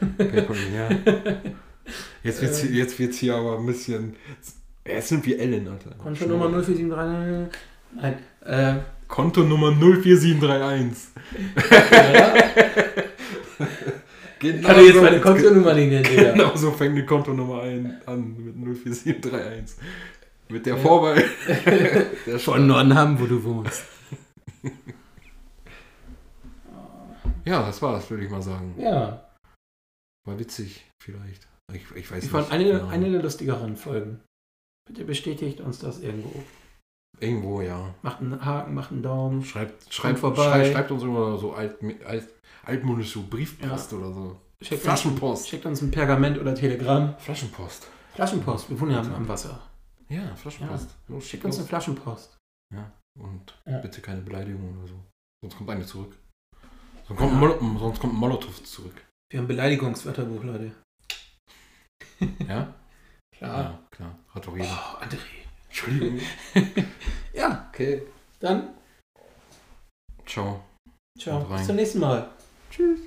PayPal, ja. Jetzt wird's, Ähm. jetzt wird's hier aber ein bisschen. Jetzt sind wir Ellen, Alter. Kontonummer 0473. Nein. Äh, Kontonummer 04731. ja. Genau Kann ich jetzt so- meine Kontonummer nicht nennen, Digga. Genau so fängt die Kontonummer ein, an mit 04731. Mit der. Vorwahl. der Von Nordham, wo du wohnst. Ja, das war's, würde ich mal sagen. Ja. War witzig, vielleicht. Ich, ich weiß Ich nicht. fand eine, genau. eine der lustigeren Folgen. Bitte bestätigt uns das irgendwo. Irgendwo, ja. Macht einen Haken, macht einen Daumen. Schreibt, schreibt, vorbei. schreibt, schreibt uns immer so alt, alt, altmodisch so Briefpost oder so. Schickt Flaschenpost. Uns, schickt uns ein Pergament oder Telegramm. Flaschenpost. Flaschenpost. Wir wohnen ja am, am Wasser. Ja, Flaschenpost. Los, Schickt uns eine Flaschenpost. Ja, und Ja. bitte keine Beleidigung oder so. Sonst kommt eine zurück. Sonst kommt, ein, Mol sonst kommt ein Molotow zurück. Wir haben Beleidigungswörterbuch, Leute. Ja? Klar. klar. Hat doch jeder. Oh, André. Entschuldigung. Ja, Okay. dann Ciao. ciao. Bis zum nächsten Mal. Tschüss.